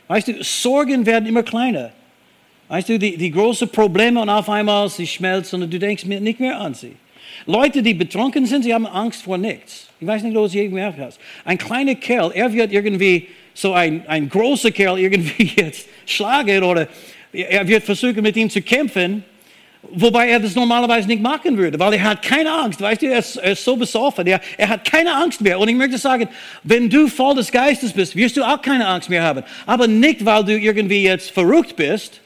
[SPEAKER 2] Weißt du, Sorgen werden immer kleiner. Weißt du, die, die großen Probleme und auf einmal sie schmelzen und du denkst nicht mehr an sie. Leute, die betrunken sind, sie haben Angst vor nichts. Ich weiß nicht, ob du je gemerkt hast. Ein kleiner Kerl, er wird irgendwie so ein, ein großer Kerl irgendwie jetzt schlagen oder er wird versuchen, mit ihm zu kämpfen, wobei er das normalerweise nicht machen würde, weil er hat keine Angst. Weißt du, er ist, er ist so besoffen, er, er hat keine Angst mehr. Und ich möchte sagen, wenn du voll des Geistes bist, wirst du auch keine Angst mehr haben. Aber nicht, weil du irgendwie jetzt verrückt bist,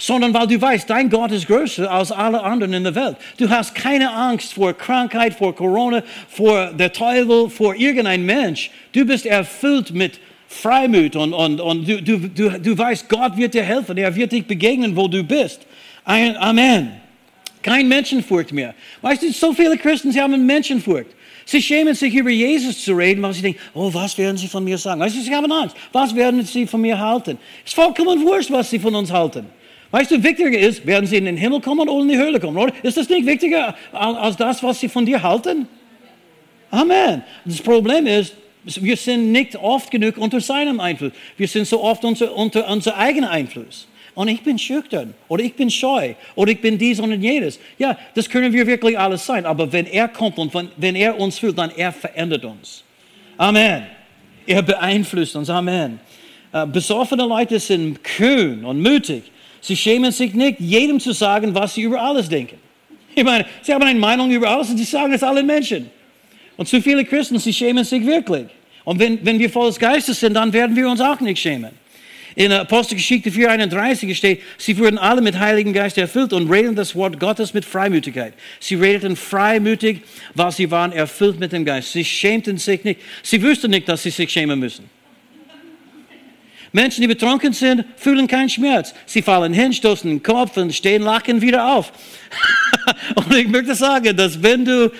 [SPEAKER 2] sondern weil du weißt, dein Gott ist größer als alle anderen in der Welt. Du hast keine Angst vor Krankheit, vor Corona, vor der Teufel, vor irgendein Mensch. Du bist erfüllt mit Freimut und, und, und du, du, du, du weißt, Gott wird dir helfen, er wird dich begegnen, wo du bist. Amen. Kein Menschenfurcht mehr. Weißt du, so viele Christen, sie haben Menschenfurcht. Sie schämen sich über Jesus zu reden, weil sie denken, oh, was werden sie von mir sagen? Weißt du, sie haben Angst. Was werden sie von mir halten? Es ist vollkommen wurscht, was sie von uns halten. Weißt du, wichtiger ist, werden sie in den Himmel kommen oder in die Höhle kommen, oder? Ist das nicht wichtiger als das, was sie von dir halten? Amen. Das Problem ist, wir sind nicht oft genug unter seinem Einfluss. Wir sind so oft unter, unter unser eigener Einfluss. Und ich bin schüchtern oder ich bin scheu oder ich bin dies und jenes. Ja, das können wir wirklich alles sein. Aber wenn er kommt und wenn er uns fühlt, dann er verändert uns. Amen. Er beeinflusst uns. Amen. Äh, besoffene Leute sind kühn und mutig. Sie schämen sich nicht, jedem zu sagen, was sie über alles denken. Ich meine, sie haben eine Meinung über alles und sie sagen es allen Menschen. Und zu viele Christen, sie schämen sich wirklich. Und wenn, wenn wir volles Geistes sind, dann werden wir uns auch nicht schämen. In Apostelgeschichte 4,31 steht, sie wurden alle mit Heiligen Geist erfüllt und redeten das Wort Gottes mit Freimütigkeit. Sie redeten freimütig, weil sie waren erfüllt mit dem Geist. Sie schämten sich nicht. Sie wussten nicht, dass sie sich schämen müssen. Menschen, die betrunken sind, fühlen keinen Schmerz. Sie fallen hin, stoßen den Kopf und stehen lachen wieder auf. und ich möchte sagen, dass wenn du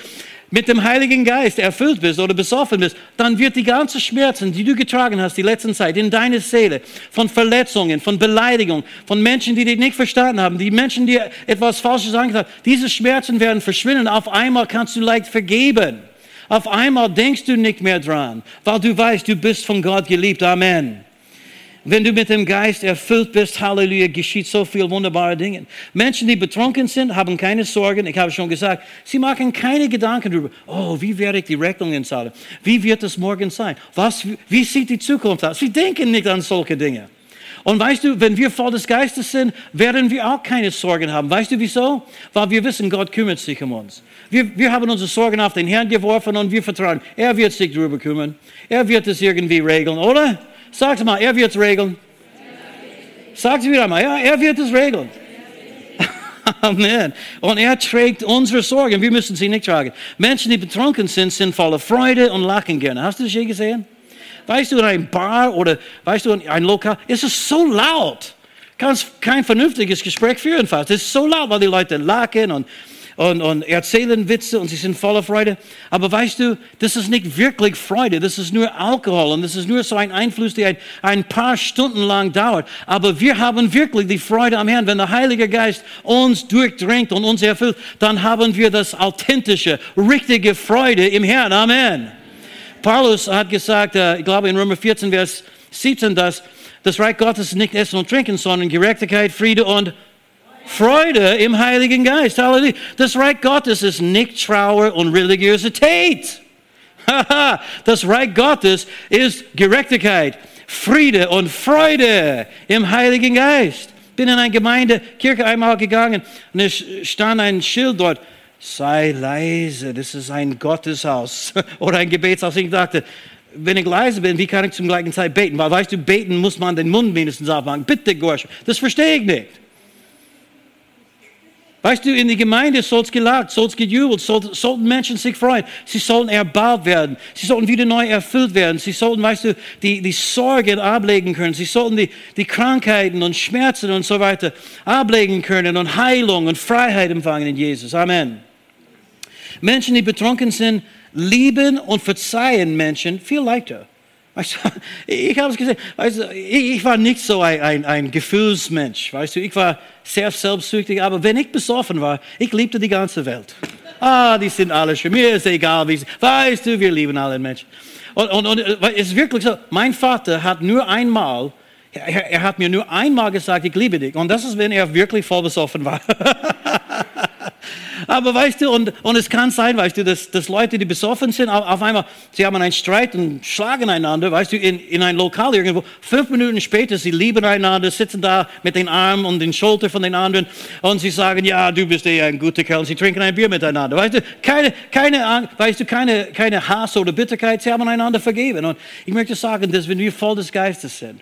[SPEAKER 2] mit dem Heiligen Geist erfüllt bist oder besoffen bist, dann wird die ganze Schmerzen, die du getragen hast die letzten Zeit in deine Seele, von Verletzungen, von Beleidigungen, von Menschen, die dich nicht verstanden haben, die Menschen, die etwas Falsches gesagt haben, diese Schmerzen werden verschwinden. Auf einmal kannst du leicht vergeben. Auf einmal denkst du nicht mehr dran, weil du weißt, du bist von Gott geliebt. Amen. Wenn du mit dem Geist erfüllt bist, Halleluja, geschieht so viel wunderbare Dinge. Menschen, die betrunken sind, haben keine Sorgen. Ich habe schon gesagt, sie machen keine Gedanken darüber. Oh, wie werde ich die Rechnungen zahlen? Wie wird es morgen sein? Was, wie sieht die Zukunft aus? Sie denken nicht an solche Dinge. Und weißt du, wenn wir voll des Geistes sind, werden wir auch keine Sorgen haben. Weißt du wieso? Weil wir wissen, Gott kümmert sich um uns. Wir, wir haben unsere Sorgen auf den Herrn geworfen und wir vertrauen, er wird sich darüber kümmern. Er wird es irgendwie regeln, oder? Sag mal, er wird es regeln. Sag es wieder mal, ja, er wird es regeln. Amen. Und er trägt unsere Sorgen. Wir müssen sie nicht tragen. Menschen, die betrunken sind, sind voller Freude und lachen gerne. Hast du das je gesehen? Weißt du, in einem Bar oder weißt du, in einem Lokal, ist es so laut. Kannst kein vernünftiges Gespräch führen fast. Es ist so laut, weil die Leute lachen und und, und erzählen Witze und sie sind voller Freude. Aber weißt du, das ist nicht wirklich Freude, das ist nur Alkohol und das ist nur so ein Einfluss, der ein, paar Stunden lang dauert. Aber wir haben wirklich die Freude am Herrn. Wenn der Heilige Geist uns durchdringt und uns erfüllt, dann haben wir das authentische, richtige Freude im Herrn. Amen. Paulus hat gesagt, äh, ich glaube in Römer 14, Vers 17, dass das Reich Gottes nicht Essen und Trinken, sondern Gerechtigkeit, Friede und Freude im Heiligen Geist. Halleluja. Das Reich Gottes ist nicht Trauer und Religiosität. das Reich Gottes ist Gerechtigkeit, Friede und Freude im Heiligen Geist. Bin in eine Gemeinde, Kirche einmal gegangen und es stand ein Schild dort. Sei leise, das ist ein Gotteshaus oder ein Gebetshaus. Ich dachte, wenn ich leise bin, wie kann ich zum gleichen Zeit beten? Weil weißt du, beten muss man den Mund mindestens aufmachen. Bitte, Gorsch, das verstehe ich nicht. Weißt du, in der Gemeinde soll es gelacht, soll es gejubelt, soll, sollten Menschen sich freuen. Sie sollten erbaut werden. Sie sollten wieder neu erfüllt werden. Sie sollten, weißt du, die, die Sorgen ablegen können. Sie sollten die, die Krankheiten und Schmerzen und so weiter ablegen können und Heilung und Freiheit empfangen in Jesus. Amen. Menschen, die betrunken sind, lieben und verzeihen Menschen viel leichter. Weißt du, ich habe es gesehen, weißt du, ich war nicht so ein, ein, ein, Gefühlsmensch, weißt du, ich war sehr selbstsüchtig, aber wenn ich besoffen war, ich liebte die ganze Welt. Ah, die sind alle schön, mir ist egal, wie sie, weißt du, wir lieben alle Menschen. Und, und, und es ist wirklich so, mein Vater hat nur einmal, er, er hat mir nur einmal gesagt, ich liebe dich. Und das ist, wenn er wirklich voll besoffen war. Aber weißt du, und, und es kann sein, weißt du, dass, dass Leute, die besoffen sind, auf einmal, sie haben einen Streit und schlagen einander, weißt du, in, in ein Lokal irgendwo. Fünf Minuten später, sie lieben einander, sitzen da mit den Armen und den Schultern von den anderen und sie sagen, ja, du bist ja ein guter Kerl sie trinken ein Bier miteinander. Weißt du, keine, keine, weißt du, keine, keine Hass oder Bitterkeit, sie haben einander vergeben. Und ich möchte sagen, dass wenn wir voll des Geistes sind,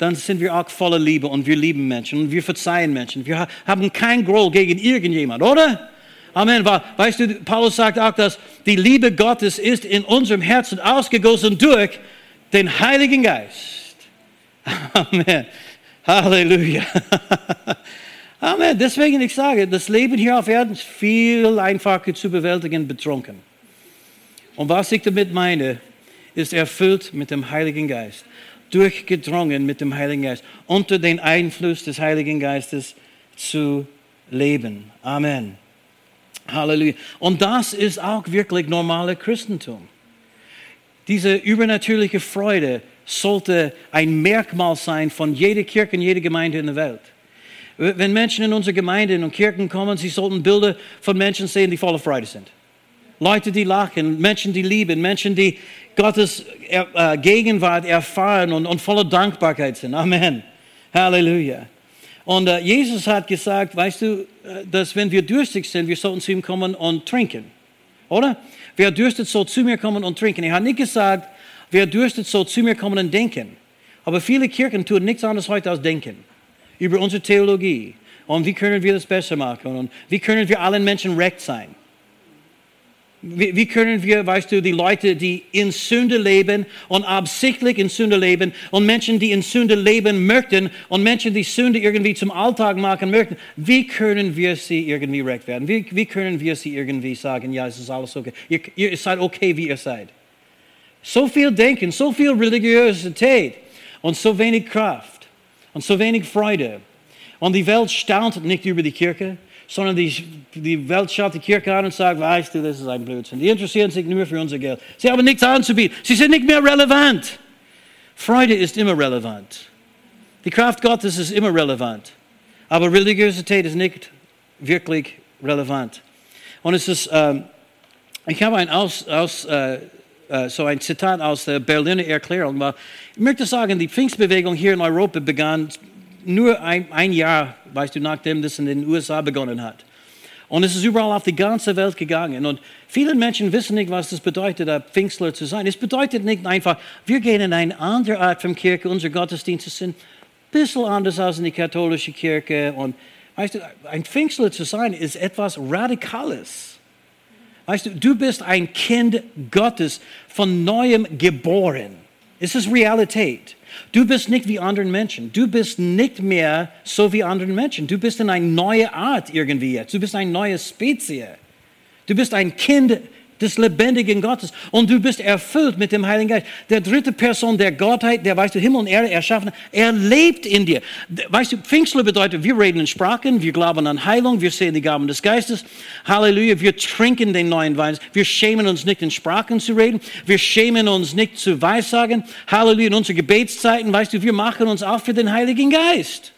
[SPEAKER 2] dann sind wir auch voller Liebe und wir lieben Menschen und wir verzeihen Menschen. Wir haben kein Groll gegen irgendjemand, oder? Amen. Weißt du, Paulus sagt auch, dass die Liebe Gottes ist in unserem Herzen ausgegossen durch den Heiligen Geist. Amen. Halleluja. Amen. Deswegen ich sage, das Leben hier auf Erden ist viel einfacher zu bewältigen betrunken. Und was ich damit meine, ist erfüllt mit dem Heiligen Geist durchgedrungen mit dem Heiligen Geist, unter den Einfluss des Heiligen Geistes zu leben. Amen. Halleluja. Und das ist auch wirklich normale Christentum. Diese übernatürliche Freude sollte ein Merkmal sein von jeder Kirche und jeder Gemeinde in der Welt. Wenn Menschen in unsere Gemeinden und Kirchen kommen, sie sollten Bilder von Menschen sehen, die voller Freude sind. Leute, die lachen, Menschen, die lieben, Menschen, die Gottes äh, Gegenwart erfahren und, und voller Dankbarkeit sind. Amen. Halleluja. Und äh, Jesus hat gesagt, weißt du, äh, dass wenn wir durstig sind, wir sollten zu ihm kommen und trinken. Oder? Wer dürstet, soll zu mir kommen und trinken. Er hat nicht gesagt, wer dürstet, soll zu mir kommen und denken. Aber viele Kirchen tun nichts anderes heute als denken. Über unsere Theologie. Und wie können wir das besser machen? Und wie können wir allen Menschen recht sein? Wie, wie, können wir, weißt du, die Leute, die in Sünde leben und absichtlich in Sünde leben und Menschen, die in Sünde leben möchten und Menschen, die Sünde irgendwie zum Alltag machen möchten, wie können wir sie irgendwie recht werden? Wie, wie können wir sie irgendwie sagen, ja, es ist alles okay. Ihr, ihr seid okay, wie ihr seid. So viel Denken, so viel Religiosität und so wenig Kraft und so wenig Freude. Und die Welt staunt nicht über die Kirche sondern die, die Welt schaut die Kirche an und sagt, weißt du, das ist ein Blödsinn. Die interessieren sich nur für unser Geld. Sie haben nichts anzubieten. Sie sind nicht mehr relevant. Freude ist immer relevant. Die Kraft Gottes ist immer relevant. Aber Religiosität ist nicht wirklich relevant. Und es ist, ähm, ich habe ein, aus, aus, äh, äh, so ein Zitat aus der Berliner Erklärung. Ich möchte sagen, die Pfingstbewegung hier in Europa begann nur ein, ein Jahr, weißt du, nachdem das in den USA begonnen hat. Und es ist überall auf die ganze Welt gegangen. Und viele Menschen wissen nicht, was das bedeutet, ein Pfingstler zu sein. Es bedeutet nicht einfach, wir gehen in eine andere Art von Kirche, unsere Gottesdienste sind ein bisschen anders als in die katholische Kirche. Und weißt du, ein Pfingstler zu sein ist etwas Radikales. Weißt du, du bist ein Kind Gottes, von neuem geboren. Es ist Realität. Du bist nicht wie anderen Menschen. Du bist nicht mehr so wie andere Menschen. Du bist in eine neue Art irgendwie jetzt. Du bist eine neue Spezie. Du bist ein Kind des lebendigen Gottes. Und du bist erfüllt mit dem Heiligen Geist. Der dritte Person der Gottheit, der, weißt du, Himmel und Erde erschaffen, er lebt in dir. Weißt du, Pfingstler bedeutet, wir reden in Sprachen, wir glauben an Heilung, wir sehen die Gaben des Geistes. Halleluja, wir trinken den neuen Wein. Wir schämen uns nicht in Sprachen zu reden. Wir schämen uns nicht zu weissagen. Halleluja, in unseren Gebetszeiten, weißt du, wir machen uns auf für den Heiligen Geist.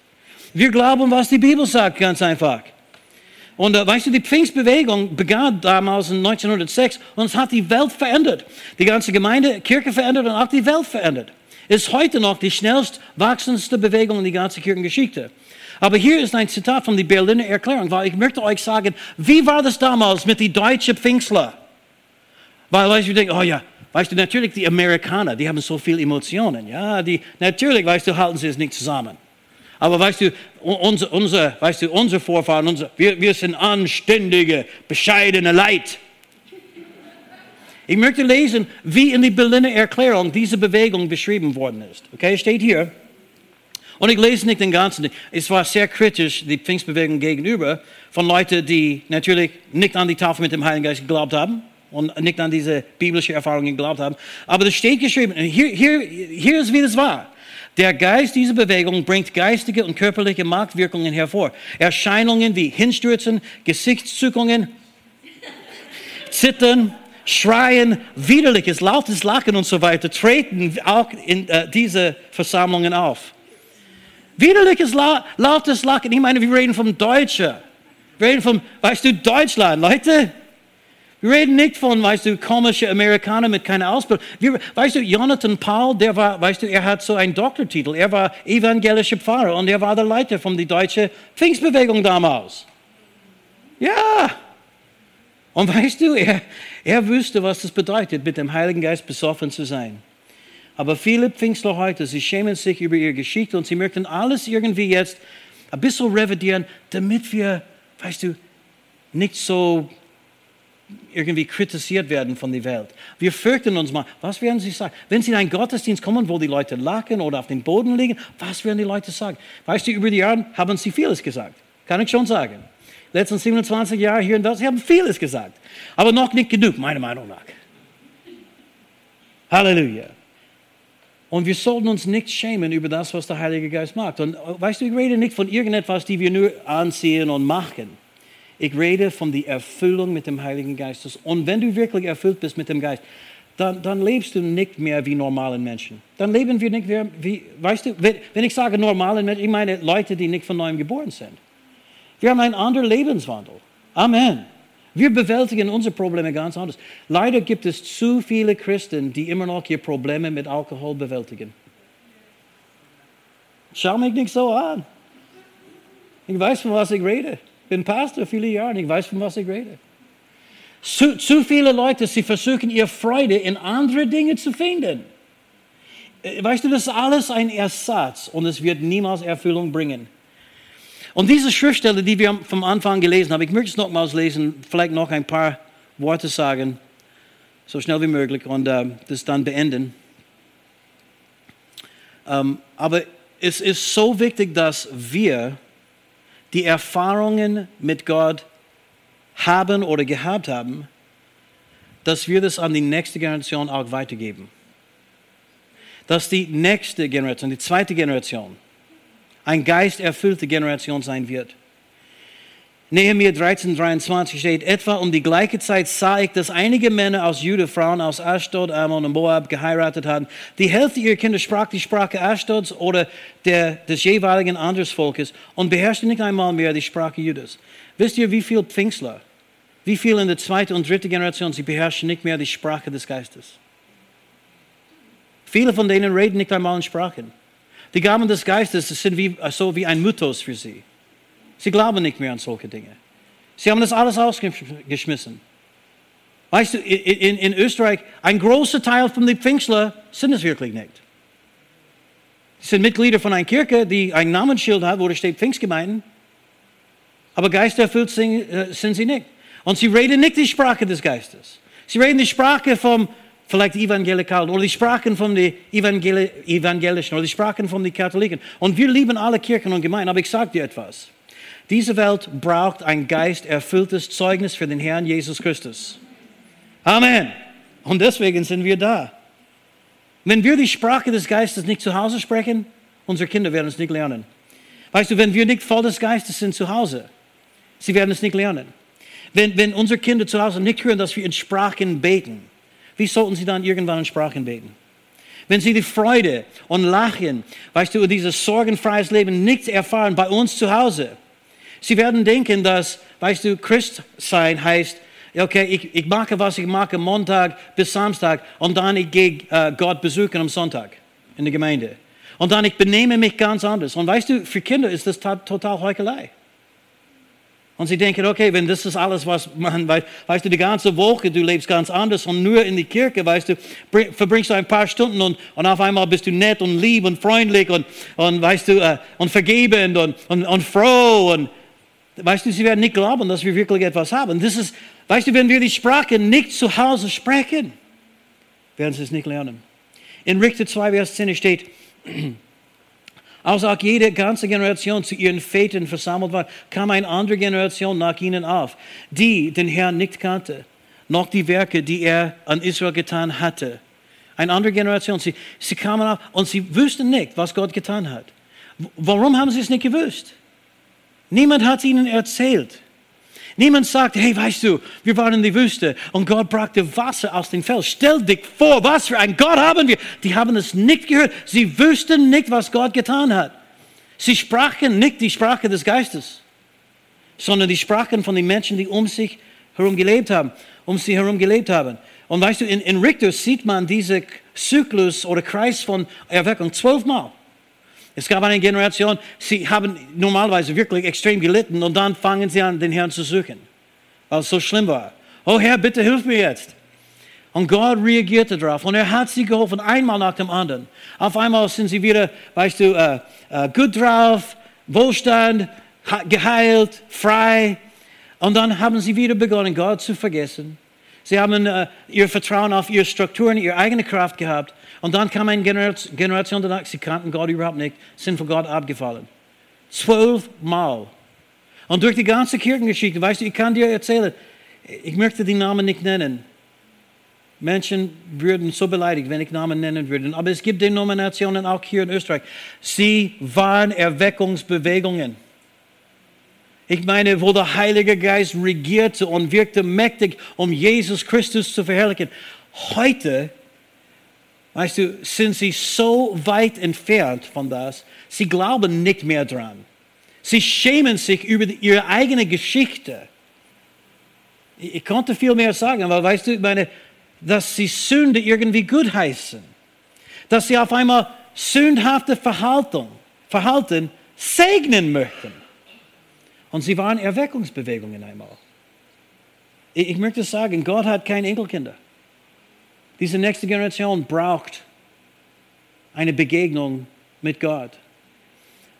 [SPEAKER 2] Wir glauben, was die Bibel sagt, ganz einfach. Und äh, weißt du, die Pfingstbewegung begann damals in 1906 und es hat die Welt verändert. Die ganze Gemeinde, Kirche verändert und auch die Welt verändert. Ist heute noch die schnellst wachsendste Bewegung in die ganze Kirchengeschichte. Aber hier ist ein Zitat von der Berliner Erklärung, weil ich möchte euch sagen, wie war das damals mit den deutschen Pfingstler? Weil, weißt du, denken, oh ja, weißt du, natürlich die Amerikaner, die haben so viele Emotionen, ja, die, natürlich, weißt du, halten sie es nicht zusammen. Aber weißt du, unser, unser, weißt du, unsere Vorfahren, unser, wir, wir sind anständige, bescheidene Leid. Ich möchte lesen, wie in der Berliner Erklärung diese Bewegung beschrieben worden ist. Okay, steht hier. Und ich lese nicht den ganzen. Es war sehr kritisch, die Pfingstbewegung gegenüber, von Leuten, die natürlich nicht an die Tafel mit dem Heiligen Geist geglaubt haben und nicht an diese biblische Erfahrungen geglaubt haben. Aber das steht geschrieben. Hier, hier, hier ist, wie das war. Der Geist dieser Bewegung bringt geistige und körperliche Marktwirkungen hervor. Erscheinungen wie Hinstürzen, Gesichtszuckungen, Zittern, Schreien, widerliches, lautes Lachen und so weiter treten auch in äh, diese Versammlungen auf. Widerliches, la lautes Lachen, ich meine, wir reden vom Deutschen. Wir reden vom, weißt du, Deutschland, Leute. Wir reden nicht von, weißt du, komische Amerikaner mit keiner Ausbildung. Wir, weißt du, Jonathan Paul, der war, weißt du, er hat so einen Doktortitel. Er war evangelischer Pfarrer und er war der Leiter von der deutschen Pfingstbewegung damals. Ja. Und weißt du, er, er wusste, was das bedeutet, mit dem Heiligen Geist besoffen zu sein. Aber viele Pfingstler heute, sie schämen sich über ihre Geschichte und sie möchten alles irgendwie jetzt ein bisschen revidieren, damit wir, weißt du, nicht so irgendwie kritisiert werden von der Welt. Wir fürchten uns mal. Was werden sie sagen? Wenn sie in einen Gottesdienst kommen, wo die Leute lachen oder auf dem Boden liegen, was werden die Leute sagen? Weißt du, über die Jahre haben sie vieles gesagt. Kann ich schon sagen. Letzten 27 Jahre hier in Deutschland, sie haben vieles gesagt. Aber noch nicht genug, meiner Meinung nach. Halleluja. Und wir sollten uns nicht schämen über das, was der Heilige Geist macht. Und weißt du, ich rede nicht von irgendetwas, die wir nur anziehen und machen. Ich rede von der Erfüllung mit dem Heiligen Geist. Und wenn du wirklich erfüllt bist mit dem Geist, dann, dann, lebst du nicht mehr wie normalen Menschen. Dann leben wir nicht mehr wie, weißt du, wenn ich sage normalen Menschen, ich meine Leute, die nicht von neuem geboren sind. Wir haben einen anderen Lebenswandel. Amen. Wir bewältigen unsere Probleme ganz anders. Leider gibt es zu viele Christen, die immer noch ihre Probleme mit Alkohol bewältigen. Schau mich nicht so an. Ich weiß, von was ich rede bin Pastor viele Jahre und ich weiß, von was ich rede. Zu, zu viele Leute, sie versuchen ihre Freude in andere Dinge zu finden. Äh, weißt du, das ist alles ein Ersatz und es wird niemals Erfüllung bringen. Und diese Schriftstelle, die wir vom Anfang gelesen haben, ich möchte es nochmals lesen, vielleicht noch ein paar Worte sagen, so schnell wie möglich und äh, das dann beenden. Ähm, aber es ist so wichtig, dass wir die Erfahrungen mit Gott haben oder gehabt haben, dass wir das an die nächste Generation auch weitergeben. Dass die nächste Generation, die zweite Generation, ein geisterfüllte Generation sein wird. Nehemiah 13, 23 steht, etwa um die gleiche Zeit sah ich, dass einige Männer aus Juda Frauen aus Ashdod, Ammon und Moab geheiratet hatten. Die Hälfte ihrer Kinder sprach die Sprache Ashdods oder der, des jeweiligen anderen Volkes und beherrschte nicht einmal mehr die Sprache Judas. Wisst ihr, wie viele Pfingstler, wie viele in der zweiten und dritten Generation, sie beherrschen nicht mehr die Sprache des Geistes. Viele von denen reden nicht einmal in Sprachen. Die Gaben des Geistes sind wie, so wie ein Mythos für sie. Sie glauben nicht mehr an solche Dinge. Sie haben das alles ausgeschmissen. Weißt du, in, in Österreich, ein großer Teil von den Pfingstler sind es wirklich nicht. Sie sind Mitglieder von einer Kirche, die ein Namensschild hat, wo da steht Pfingstgemeinden. Aber geisterfüllt sind, äh, sind sie nicht. Und sie reden nicht die Sprache des Geistes. Sie reden die Sprache vom, vielleicht Evangelikalen oder die Sprachen von den Evangel Evangelischen oder die Sprachen von den Katholiken. Und wir lieben alle Kirchen und Gemeinden, aber ich sage dir etwas. Diese Welt braucht ein geisterfülltes Zeugnis für den Herrn Jesus Christus. Amen. Und deswegen sind wir da. Wenn wir die Sprache des Geistes nicht zu Hause sprechen, unsere Kinder werden es nicht lernen. Weißt du, wenn wir nicht voll des Geistes sind zu Hause, sie werden es nicht lernen. Wenn, wenn unsere Kinder zu Hause nicht hören, dass wir in Sprachen beten, wie sollten sie dann irgendwann in Sprachen beten? Wenn sie die Freude und Lachen, weißt du, dieses sorgenfreies Leben nicht erfahren bei uns zu Hause, sie werden denken, dass, weißt du, Christ sein heißt, okay, ich, ich mache, was ich mache, Montag bis Samstag und dann ich gehe äh, Gott besuchen am Sonntag in der Gemeinde. Und dann ich benehme mich ganz anders. Und weißt du, für Kinder ist das total Heuchelei. Und sie denken, okay, wenn das ist alles, was man, weißt du, die ganze Woche, du lebst ganz anders und nur in die Kirche, weißt du, verbringst du ein paar Stunden und, und auf einmal bist du nett und lieb und freundlich und, und weißt du, uh, und vergebend und, und, und froh und, weißt du, sie werden nicht glauben, dass wir wirklich etwas haben. Das ist, weißt du, wenn wir die Sprache nicht zu Hause sprechen, werden sie es nicht lernen. In Richter 2, Vers 10 steht, als auch jede ganze Generation zu ihren Vätern versammelt war, kam eine andere Generation nach ihnen auf, die den Herrn nicht kannte, noch die Werke, die er an Israel getan hatte. Eine andere Generation, sie, sie kamen auf und sie wussten nicht, was Gott getan hat. Warum haben sie es nicht gewusst? Niemand hat ihnen erzählt. Niemand sagt, hey, weißt du, wir waren in der Wüste und Gott brachte Wasser aus dem Fels. Stell dich vor, was für ein Gott haben wir. Die haben es nicht gehört. Sie wussten nicht, was Gott getan hat. Sie sprachen nicht die Sprache des Geistes, sondern die Sprachen von den Menschen, die um sich herum gelebt haben, um sie herum gelebt haben. Und weißt du, in, in Richter sieht man diesen Zyklus oder Kreis von Erweckung zwölfmal. Es gab eine Generation, sie haben normalerweise wirklich extrem gelitten und dann fangen sie an, den Herrn zu suchen, weil es so schlimm war. Oh Herr, bitte hilf mir jetzt. Und Gott reagierte darauf und er hat sie geholfen, einmal nach dem anderen. Auf einmal sind sie wieder, weißt du, äh, äh, gut drauf, Wohlstand, geheilt, frei. Und dann haben sie wieder begonnen, Gott zu vergessen. Sie haben äh, ihr Vertrauen auf ihre Strukturen, ihre eigene Kraft gehabt. Und dann kam eine Generation danach, sie kannten Gott überhaupt nicht, sind von Gott abgefallen. Zwölfmal. Und durch die ganze Kirchengeschichte, weißt du, ich kann dir erzählen, ich möchte die Namen nicht nennen. Menschen würden so beleidigt, wenn ich Namen nennen würde. Aber es gibt Denominationen auch hier in Österreich. Sie waren Erweckungsbewegungen. Ich meine, wo der Heilige Geist regierte und wirkte mächtig, um Jesus Christus zu verherrlichen. Heute Weißt du, sind sie so weit entfernt von das, sie glauben nicht mehr dran. Sie schämen sich über ihre eigene Geschichte. Ich konnte viel mehr sagen, aber weißt du, ich meine, dass sie Sünde irgendwie gut heißen. Dass sie auf einmal sündhafte Verhalten, Verhalten segnen möchten. Und sie waren Erweckungsbewegungen einmal. Ich möchte sagen, Gott hat keine Enkelkinder. Diese nächste Generation braucht eine Begegnung mit Gott.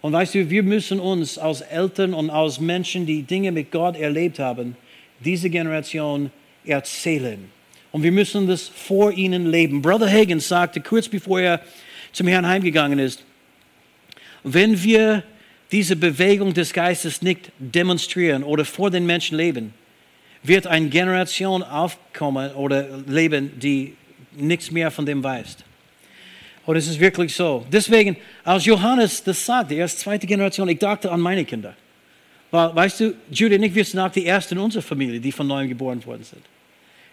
[SPEAKER 2] Und weißt du, wir müssen uns als Eltern und als Menschen, die Dinge mit Gott erlebt haben, diese Generation erzählen. Und wir müssen das vor ihnen leben. Brother Hagen sagte kurz bevor er zum Herrn heimgegangen ist, wenn wir diese Bewegung des Geistes nicht demonstrieren oder vor den Menschen leben, wird eine Generation aufkommen oder leben, die nichts mehr von dem weißt. Und es ist wirklich so. Deswegen, als Johannes das sagte, er ist zweite Generation, ich dachte an meine Kinder. Weil, weißt du, Judy und ich, wir sind auch die Ersten in unserer Familie, die von neuem geboren worden sind.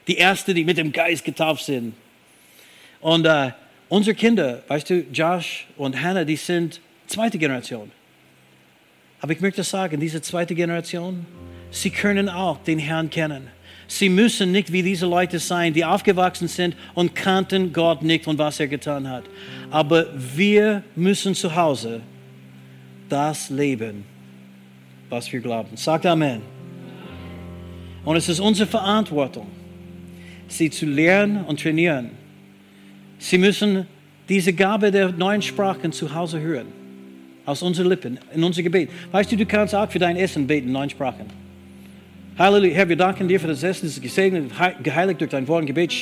[SPEAKER 2] Die Ersten, die mit dem Geist getauft sind. Und äh, unsere Kinder, weißt du, Josh und Hannah, die sind zweite Generation. Aber ich möchte sagen, diese zweite Generation, sie können auch den Herrn kennen. Sie müssen nicht wie diese Leute sein, die aufgewachsen sind und kannten Gott nicht und was er getan hat. Aber wir müssen zu Hause das leben, was wir glauben. Sagt Amen. Und es ist unsere Verantwortung, sie zu lernen und trainieren. Sie müssen diese Gabe der neuen Sprachen zu Hause hören. Aus unseren Lippen, in unser Gebet. Weißt du, du kannst auch für dein Essen beten, neun Sprachen. Halleluja. Herr, wir danken dir für das Essen, das ist gesegnet, geheiligt durch dein Wort und Gebet.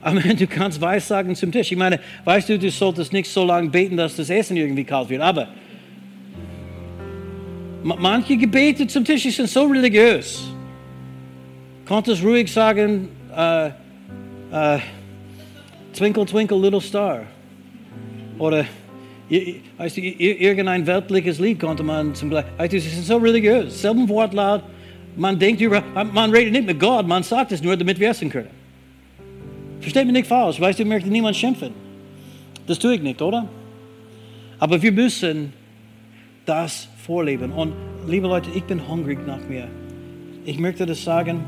[SPEAKER 2] Amen. Du kannst Weissagen zum Tisch. Ich meine, weißt du, du solltest nicht so lange beten, dass das Essen irgendwie kalt wird. Aber manche Gebete zum Tisch sind so religiös. Konntest ruhig sagen, uh, uh, Twinkle, Twinkle, Little Star. Oder weißt du, irgendein weltliches Lied konnte man zum Beispiel, weißt du, es ist so religiös, selben Wortlaut, man denkt über, man redet nicht mit Gott, man sagt es nur, damit wir essen können. Versteht mich nicht falsch, weißt du, ich möchte niemand schimpfen. Das tue ich nicht, oder? Aber wir müssen das vorleben. Und liebe Leute, ich bin hungrig nach mir. Ich möchte das sagen.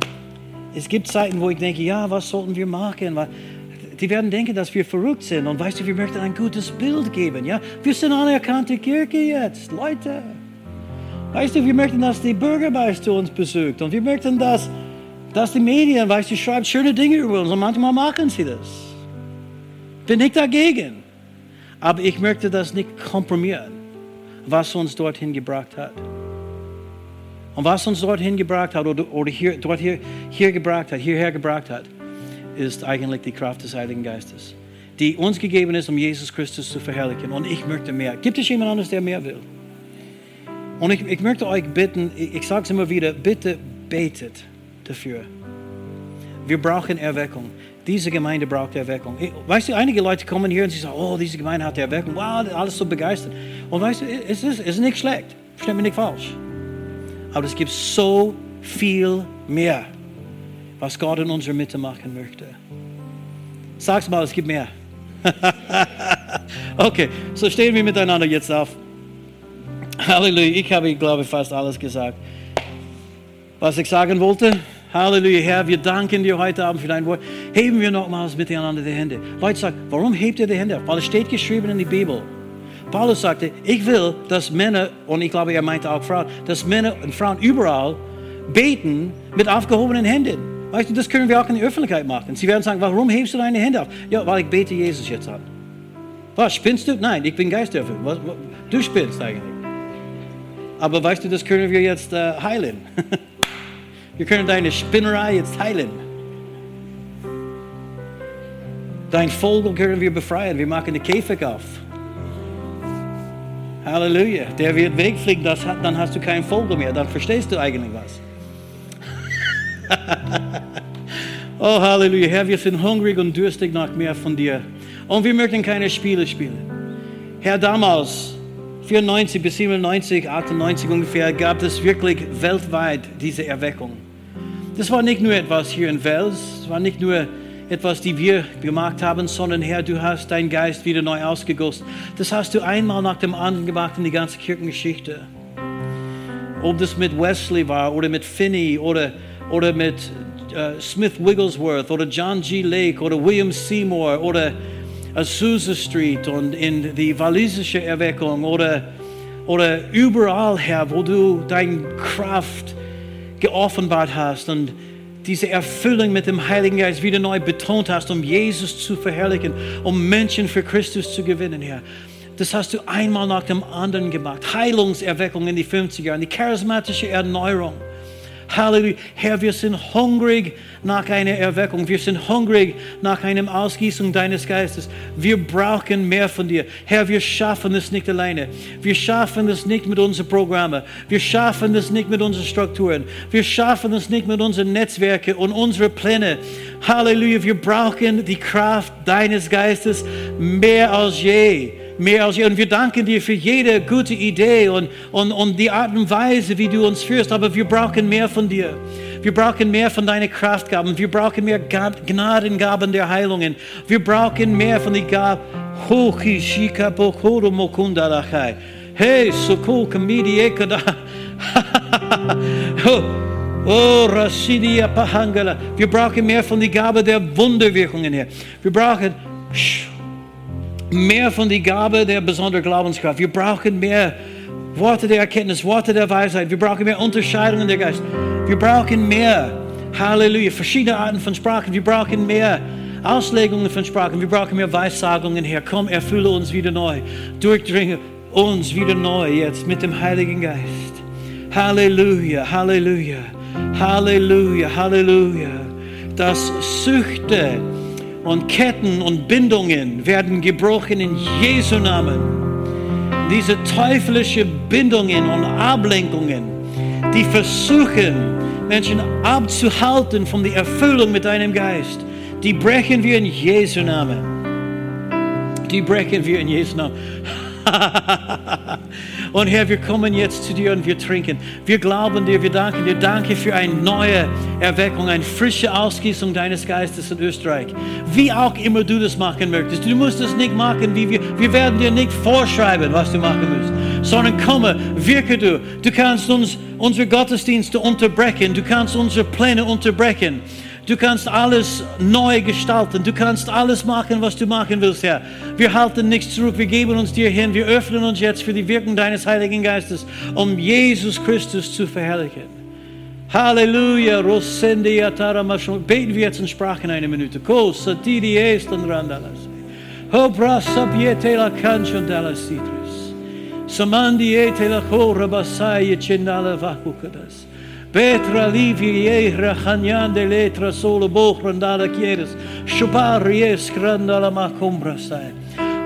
[SPEAKER 2] Es gibt Zeiten, wo ich denke, ja, was sollten wir machen? Die werden denken, dass wir verrückt sind. Und weißt du, wir möchten ein gutes Bild geben. Ja? Wir sind eine erkannte Kirche jetzt, Leute. Weißt du, wir möchten, dass die Bürgermeister uns besucht. Und wir möchten, dass, dass die Medien, weißt du, schreibt schöne Dinge über uns. Und manchmal machen sie das. Bin nicht dagegen. Aber ich möchte das nicht kompromieren, was uns dorthin gebracht hat. Und was uns dorthin gebracht hat oder, oder hier, dort hier, hier gebracht hat, hierher gebracht hat, ist eigentlich die Kraft des Heiligen Geistes, die uns gegeben ist, um Jesus Christus zu verherrlichen. Und ich möchte mehr. Gibt es jemand anderes, der mehr will? Und ich, ich möchte euch bitten, ich, sage es immer wieder, bitte betet dafür. Wir brauchen Erweckung. Diese Gemeinde braucht Erweckung. Weißt du, einige Leute kommen hier und sie sagen, oh, diese Gemeinde hat Erweckung. Wow, alles so begeistert. Und weißt du, es ist, es ist nicht schlecht. Versteht mich nicht falsch. Aber es gibt so viel mehr was Gott in unserer Mitte machen möchte. Sag's mal, es gibt mehr. okay, so stehen wir miteinander jetzt auf. Halleluja, ich habe, ich glaube, fast alles gesagt. Was ich sagen wollte, Halleluja, Herr, wir danken dir heute Abend für dein Wort. Heben wir nochmals miteinander die Hände. Leute sagen, warum hebt ihr die Hände? Weil es steht geschrieben in der Bibel. Paulus sagte, ich will, dass Männer, und ich glaube, er meinte auch Frauen, dass Männer und Frauen überall beten mit aufgehobenen Händen. Weißt du, das können wir auch in der Öffentlichkeit machen. Sie werden sagen, warum hebst du deine Hände auf? Ja, weil ich bete Jesus jetzt an. Was, spinnst du? Nein, ich bin geisterfüllt. Du spinnst eigentlich. Aber weißt du, das können wir jetzt äh, heilen. wir können deine Spinnerei jetzt heilen. Dein Vogel können wir befreien. Wir machen den Käfig auf. Halleluja. Der wird wegfliegen, das hat, dann hast du keinen Vogel mehr. Dann verstehst du eigentlich was. oh, Halleluja. Herr, wir sind hungrig und durstig nach mehr von dir. Und wir möchten keine Spiele spielen. Herr, damals, 94 bis 97, 98 ungefähr, gab es wirklich weltweit diese Erweckung. Das war nicht nur etwas hier in Wels, es war nicht nur etwas, die wir gemacht haben, sondern Herr, du hast deinen Geist wieder neu ausgegossen. Das hast du einmal nach dem anderen gemacht in die ganze Kirchengeschichte. Ob das mit Wesley war oder mit Finney oder oder mit uh, Smith Wigglesworth oder John G. Lake oder William Seymour oder Azusa Street und in die walisische Erweckung oder, oder überall, Herr, wo du deine Kraft geoffenbart hast und diese Erfüllung mit dem Heiligen Geist wieder neu betont hast, um Jesus zu verherrlichen, um Menschen für Christus zu gewinnen, Herr. Das hast du einmal nach dem anderen gemacht. Heilungserweckung in die 50er Jahren, die charismatische Erneuerung. Halleluja. Herr, wir sind hungrig nach einer Erweckung. Wir sind hungrig nach einer Ausgießung deines Geistes. Wir brauchen mehr von dir. Herr, wir schaffen es nicht alleine. Wir schaffen es nicht mit unseren Programmen. Wir schaffen es nicht mit unseren Strukturen. Wir schaffen es nicht mit unseren Netzwerken und unseren Plänen. Halleluja. Wir brauchen die Kraft deines Geistes mehr als je mehr als je. Und wir danken dir für jede gute Idee und, und, und die Art und Weise, wie du uns führst. Aber wir brauchen mehr von dir. Wir brauchen mehr von deinen Kraftgaben. Wir brauchen mehr Gnadengaben der Heilungen. Wir brauchen mehr von den Gaben. Hey, Sokol Kamidi Ekada. Oh, Rasidia Pahangala. Wir brauchen mehr von der Gabe der Wunderwirkungen her. Wir brauchen mehr von der Gabe der besonderen Glaubenskraft. Wir brauchen mehr Worte der Erkenntnis, Worte der Weisheit. Wir brauchen mehr Unterscheidungen der Geist. Wir brauchen mehr, Halleluja, verschiedene Arten von Sprachen. Wir brauchen mehr Auslegungen von Sprachen. Wir brauchen mehr Weissagungen, Herr. Komm, erfülle uns wieder neu. Durchdringe uns wieder neu jetzt mit dem Heiligen Geist. Halleluja, Halleluja, Halleluja, Halleluja. Dass Süchte und Ketten und Bindungen werden gebrochen in Jesu Namen. Diese teuflische Bindungen und Ablenkungen, die versuchen, Menschen abzuhalten von der Erfüllung mit deinem Geist, die brechen wir in Jesu Namen. Die brechen wir in Jesu Namen. und Herr, wir kommen jetzt zu dir und wir trinken. Wir glauben dir, wir danken dir. Danke für eine neue Erweckung, eine frische Ausgießung deines Geistes in Österreich. Wie auch immer du das machen möchtest. Du musst es nicht machen, wie wir. Wir werden dir nicht vorschreiben, was du machen musst, sondern komme, wirke du. Du kannst uns unsere Gottesdienste unterbrechen. Du kannst unsere Pläne unterbrechen. Du kannst alles neu gestalten. Du kannst alles machen, was du machen willst, Herr. Wir halten nichts zurück. Wir geben uns dir hin. Wir öffnen uns jetzt für die Wirkung deines Heiligen Geistes, um Jesus Christus zu verherrlichen. Halleluja. Beten wir jetzt in Sprachen eine Minute. Samandi ete la cora basai cendala vacucadas. Petra livie rachanyan de letra solo bochrandala quieres, Schubaries grandala macumbra sei.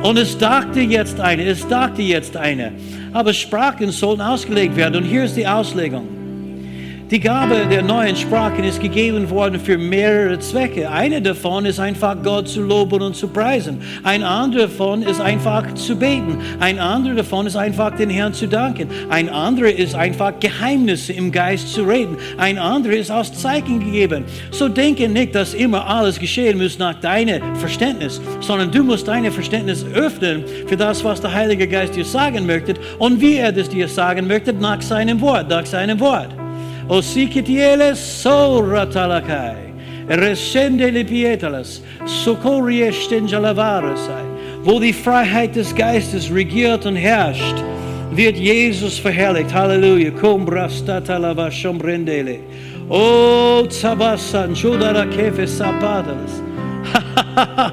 [SPEAKER 2] Und es dachte jetzt eine, es dachte jetzt eine, aber Sprachen sollen ausgelegt werden. Und hier ist die Auslegung. Die Gabe der neuen Sprachen ist gegeben worden für mehrere Zwecke. Eine davon ist einfach Gott zu loben und zu preisen. Ein anderer davon ist einfach zu beten. Ein anderer davon ist einfach den Herrn zu danken. Ein anderer ist einfach Geheimnisse im Geist zu reden. Ein anderer ist aus Zeichen gegeben. So denke nicht, dass immer alles geschehen muss nach deinem Verständnis, sondern du musst dein Verständnis öffnen für das, was der Heilige Geist dir sagen möchte und wie er das dir sagen möchte nach seinem Wort, nach seinem Wort. O sicitiele sora talakai. Rescende le pietalas. Socorri sei. Wo die Freiheit des Geistes regiert und herrscht, wird Jesus verherrlicht. Halleluja. Cum brastata lava shombrendele. O zabasan chudara kefe sapadalas.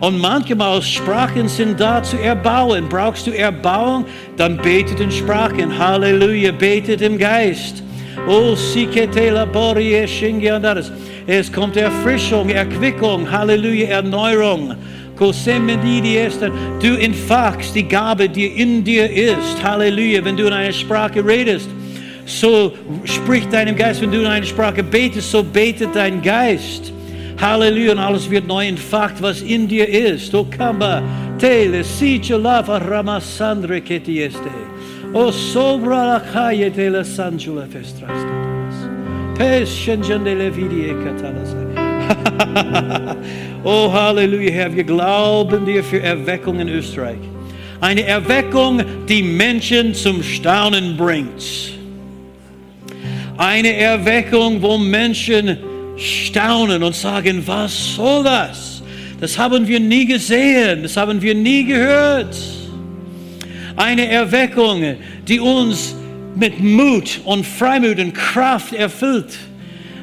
[SPEAKER 2] Und manchmal Sprachen sind da zu erbauen. Brauchst du Erbauung? Dann betet in Sprachen. Halleluja, betet im Geist. Oh, sikete labori eshingiandaris. Es kommt Erfrischung, Erquickung, Halleluja, Erneuerung. Du entfachst die Gabe, die in dir ist. Halleluja, wenn du in einer Sprache redest. So spricht deinem Geist, wenn du in einer Sprache betest, so betet dein Geist. Halleluja, und alles wird neu entfacht, was in dir ist. O kamba, tele, siche lava, ramasandre ketieste. O sopra la calle de levidie katalas. oh, Halleluja, Herr, wir glauben dir für Erweckung in Österreich. Eine Erweckung, die Menschen zum Staunen bringt. Eine Erweckung, wo Menschen staunen und sagen, was soll das? Das haben wir nie gesehen, das haben wir nie gehört eine Erweckung, die uns mit Mut und Freimut und Kraft erfüllt,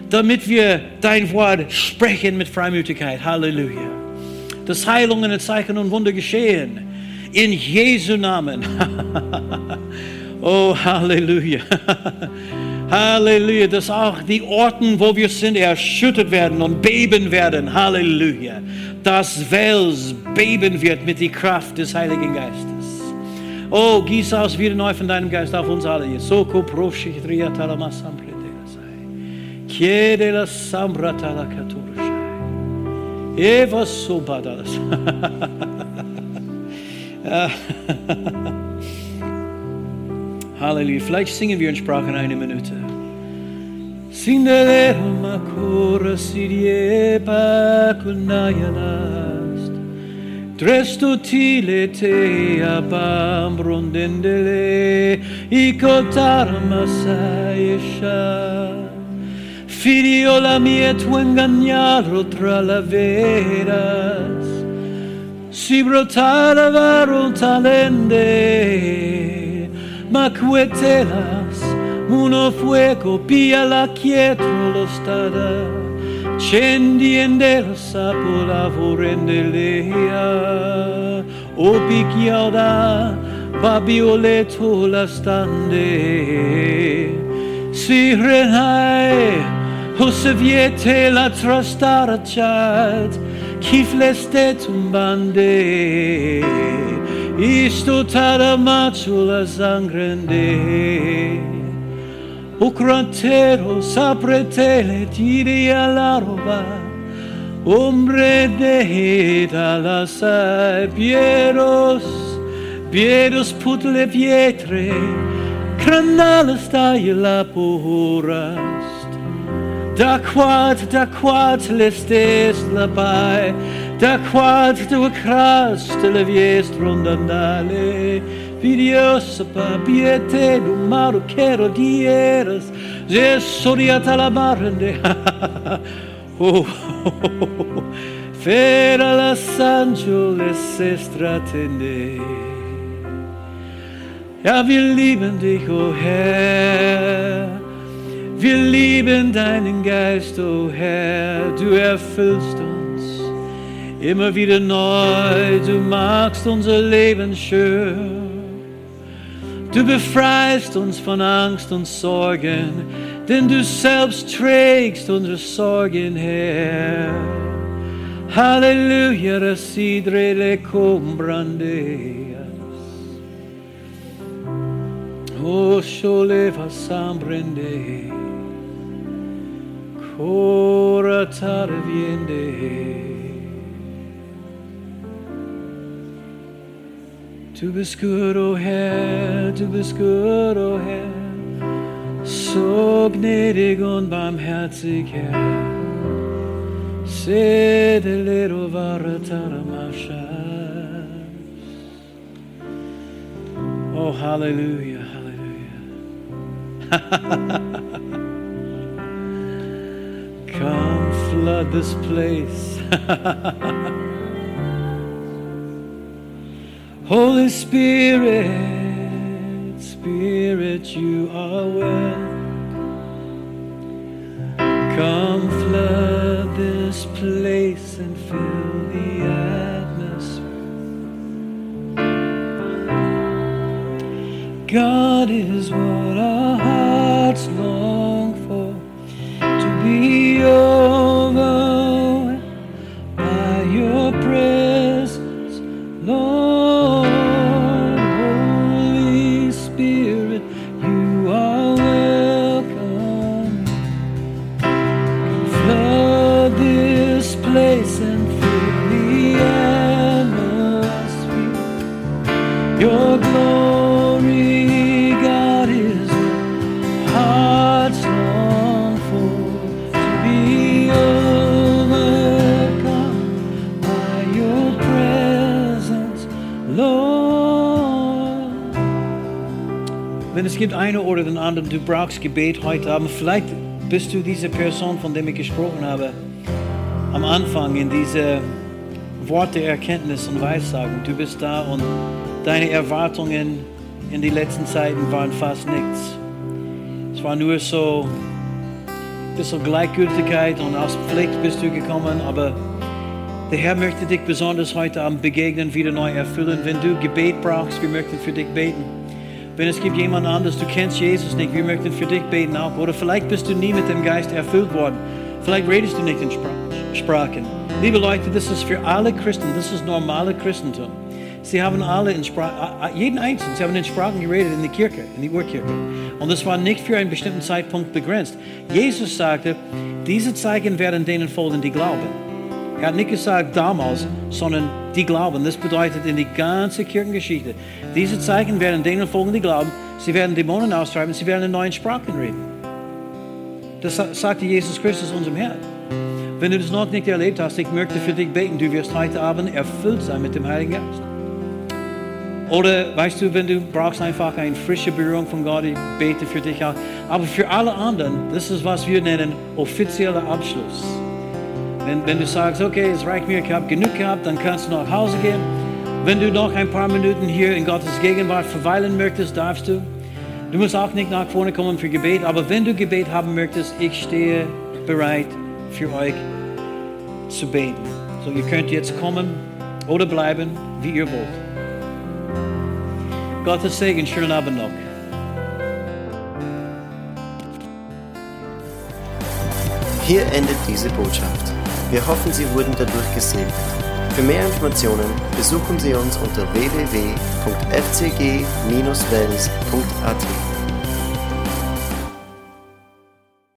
[SPEAKER 2] damit wir dein Wort sprechen mit Freimütigkeit. Halleluja. Dass Heilungen, Zeichen und Wunder geschehen. In Jesu Namen. oh, Halleluja. Halleluja, dass auch die Orten, wo wir sind, erschüttert werden und beben werden. Halleluja. Das Wels beben wird mit der Kraft des Heiligen Geistes. Oh, gieß aus wieder neu von deinem Geist auf uns alle. Soko proshi tria talama sampre de sai. Chiede la sambra tala katurshai. Eva subadalas. Halleluja. Vielleicht singen wir in Sprachen eine Minute. Sindele makura siriepa kunayana. Tresto tile te abam brondendele i cotarma saesha. Figlio la mia tu ingagnaro tra la veras. Si brotara varo talende, ma cuetelas uno fuego pia la quietro lo stada scendi nel sapolavo rendelea o bicchiada babioleto la stande. Si renai o se viete la trastarciat kifleste tumbande. Isto tada macho la sangrende. O crotero sapretele tiri alla roba Ombre de la sai pieros Pieros put le pietre Cranala stai la purast Da quad, da quad l'estes la pai Da quad tu crast le viest rondandale vidiosa pa piete numaro quero dieras, je soriata la marende, oh, fera la sancho les estratende. Ja, wir lieben dich, o oh Herr. Wir lieben deinen Geist, o oh Herr. Du erfüllst uns immer wieder neu. Du machst unser Leben schön. Du befreist uns von Angst und Sorgen, denn du selbst trägst unsere Sorgen her. Halleluja, residre le combrande. O soleva sambrende, cora tare Du bist gut, o oh Herr, du bist gut, o oh Herr, so gnädig und barmherzig, Herr. Sede lero varataramasha. Oh, hallelujah, hallelujah, Come flood this place. Holy Spirit, Spirit, you are well. Come flood this place and fill the atmosphere. God is what our hearts Wenn es gibt eine oder den anderen, du brauchst Gebet heute Abend, vielleicht bist du diese Person, von der ich gesprochen habe, am Anfang in diese Worte Erkenntnis und Weissagen. Du bist da und deine Erwartungen in den letzten Zeiten waren fast nichts. Es war nur so ein bisschen Gleichgültigkeit und aus Pflicht bist du gekommen, aber der Herr möchte dich besonders heute Abend begegnen, wieder neu erfüllen. Wenn du Gebet brauchst, wir möchten für dich beten. Wenn es gibt jemand anderes, du kennst Jesus nicht, wir möchten für dich beten auch. Oder vielleicht bist du nie mit dem Geist erfüllt worden. Vielleicht redest du nicht in Spra- Sprachen. Liebe Leute, das ist für alle Christen, das ist normale Christentum. Sie haben alle in Sprachen, jeden Einzelnen, sie haben in Sprachen geredet in der Kirche, in der Urkirche. Und das war nicht für einen bestimmten Zeitpunkt begrenzt. Jesus sagte, diese Zeichen werden denen folgen, die glauben. Er hat nicht gesagt damals, sondern die glauben. Das bedeutet in die ganze Kirchengeschichte. Diese Zeichen werden denen folgen, die glauben. Sie werden Dämonen austreiben, sie werden in neuen Sprachen reden. Das sa- sagte Jesus Christus unserem Herrn. Wenn du das noch nicht erlebt hast, ich möchte für dich beten. Du wirst heute Abend erfüllt sein mit dem Heiligen Geist. Oder weißt du, wenn du brauchst einfach eine frische Berührung von Gott, ich bete für dich auch. Aber für alle anderen, das ist was wir nennen offizieller Abschluss. Wenn, wenn du sagst, okay, es reicht mir, ich habe genug gehabt, dann kannst du nach Hause gehen. Wenn du noch ein paar Minuten hier in Gottes Gegenwart verweilen möchtest, darfst du. Du musst auch nicht nach vorne kommen für Gebet, aber wenn du Gebet haben möchtest, ich stehe bereit für euch zu beten. So, ihr könnt jetzt kommen oder bleiben, wie ihr wollt. Gottes Segen, schönen Abend noch.
[SPEAKER 1] Hier endet diese Botschaft. Wir hoffen, Sie wurden dadurch gesegnet. Für mehr Informationen besuchen Sie uns unter www.fcg-wells.at.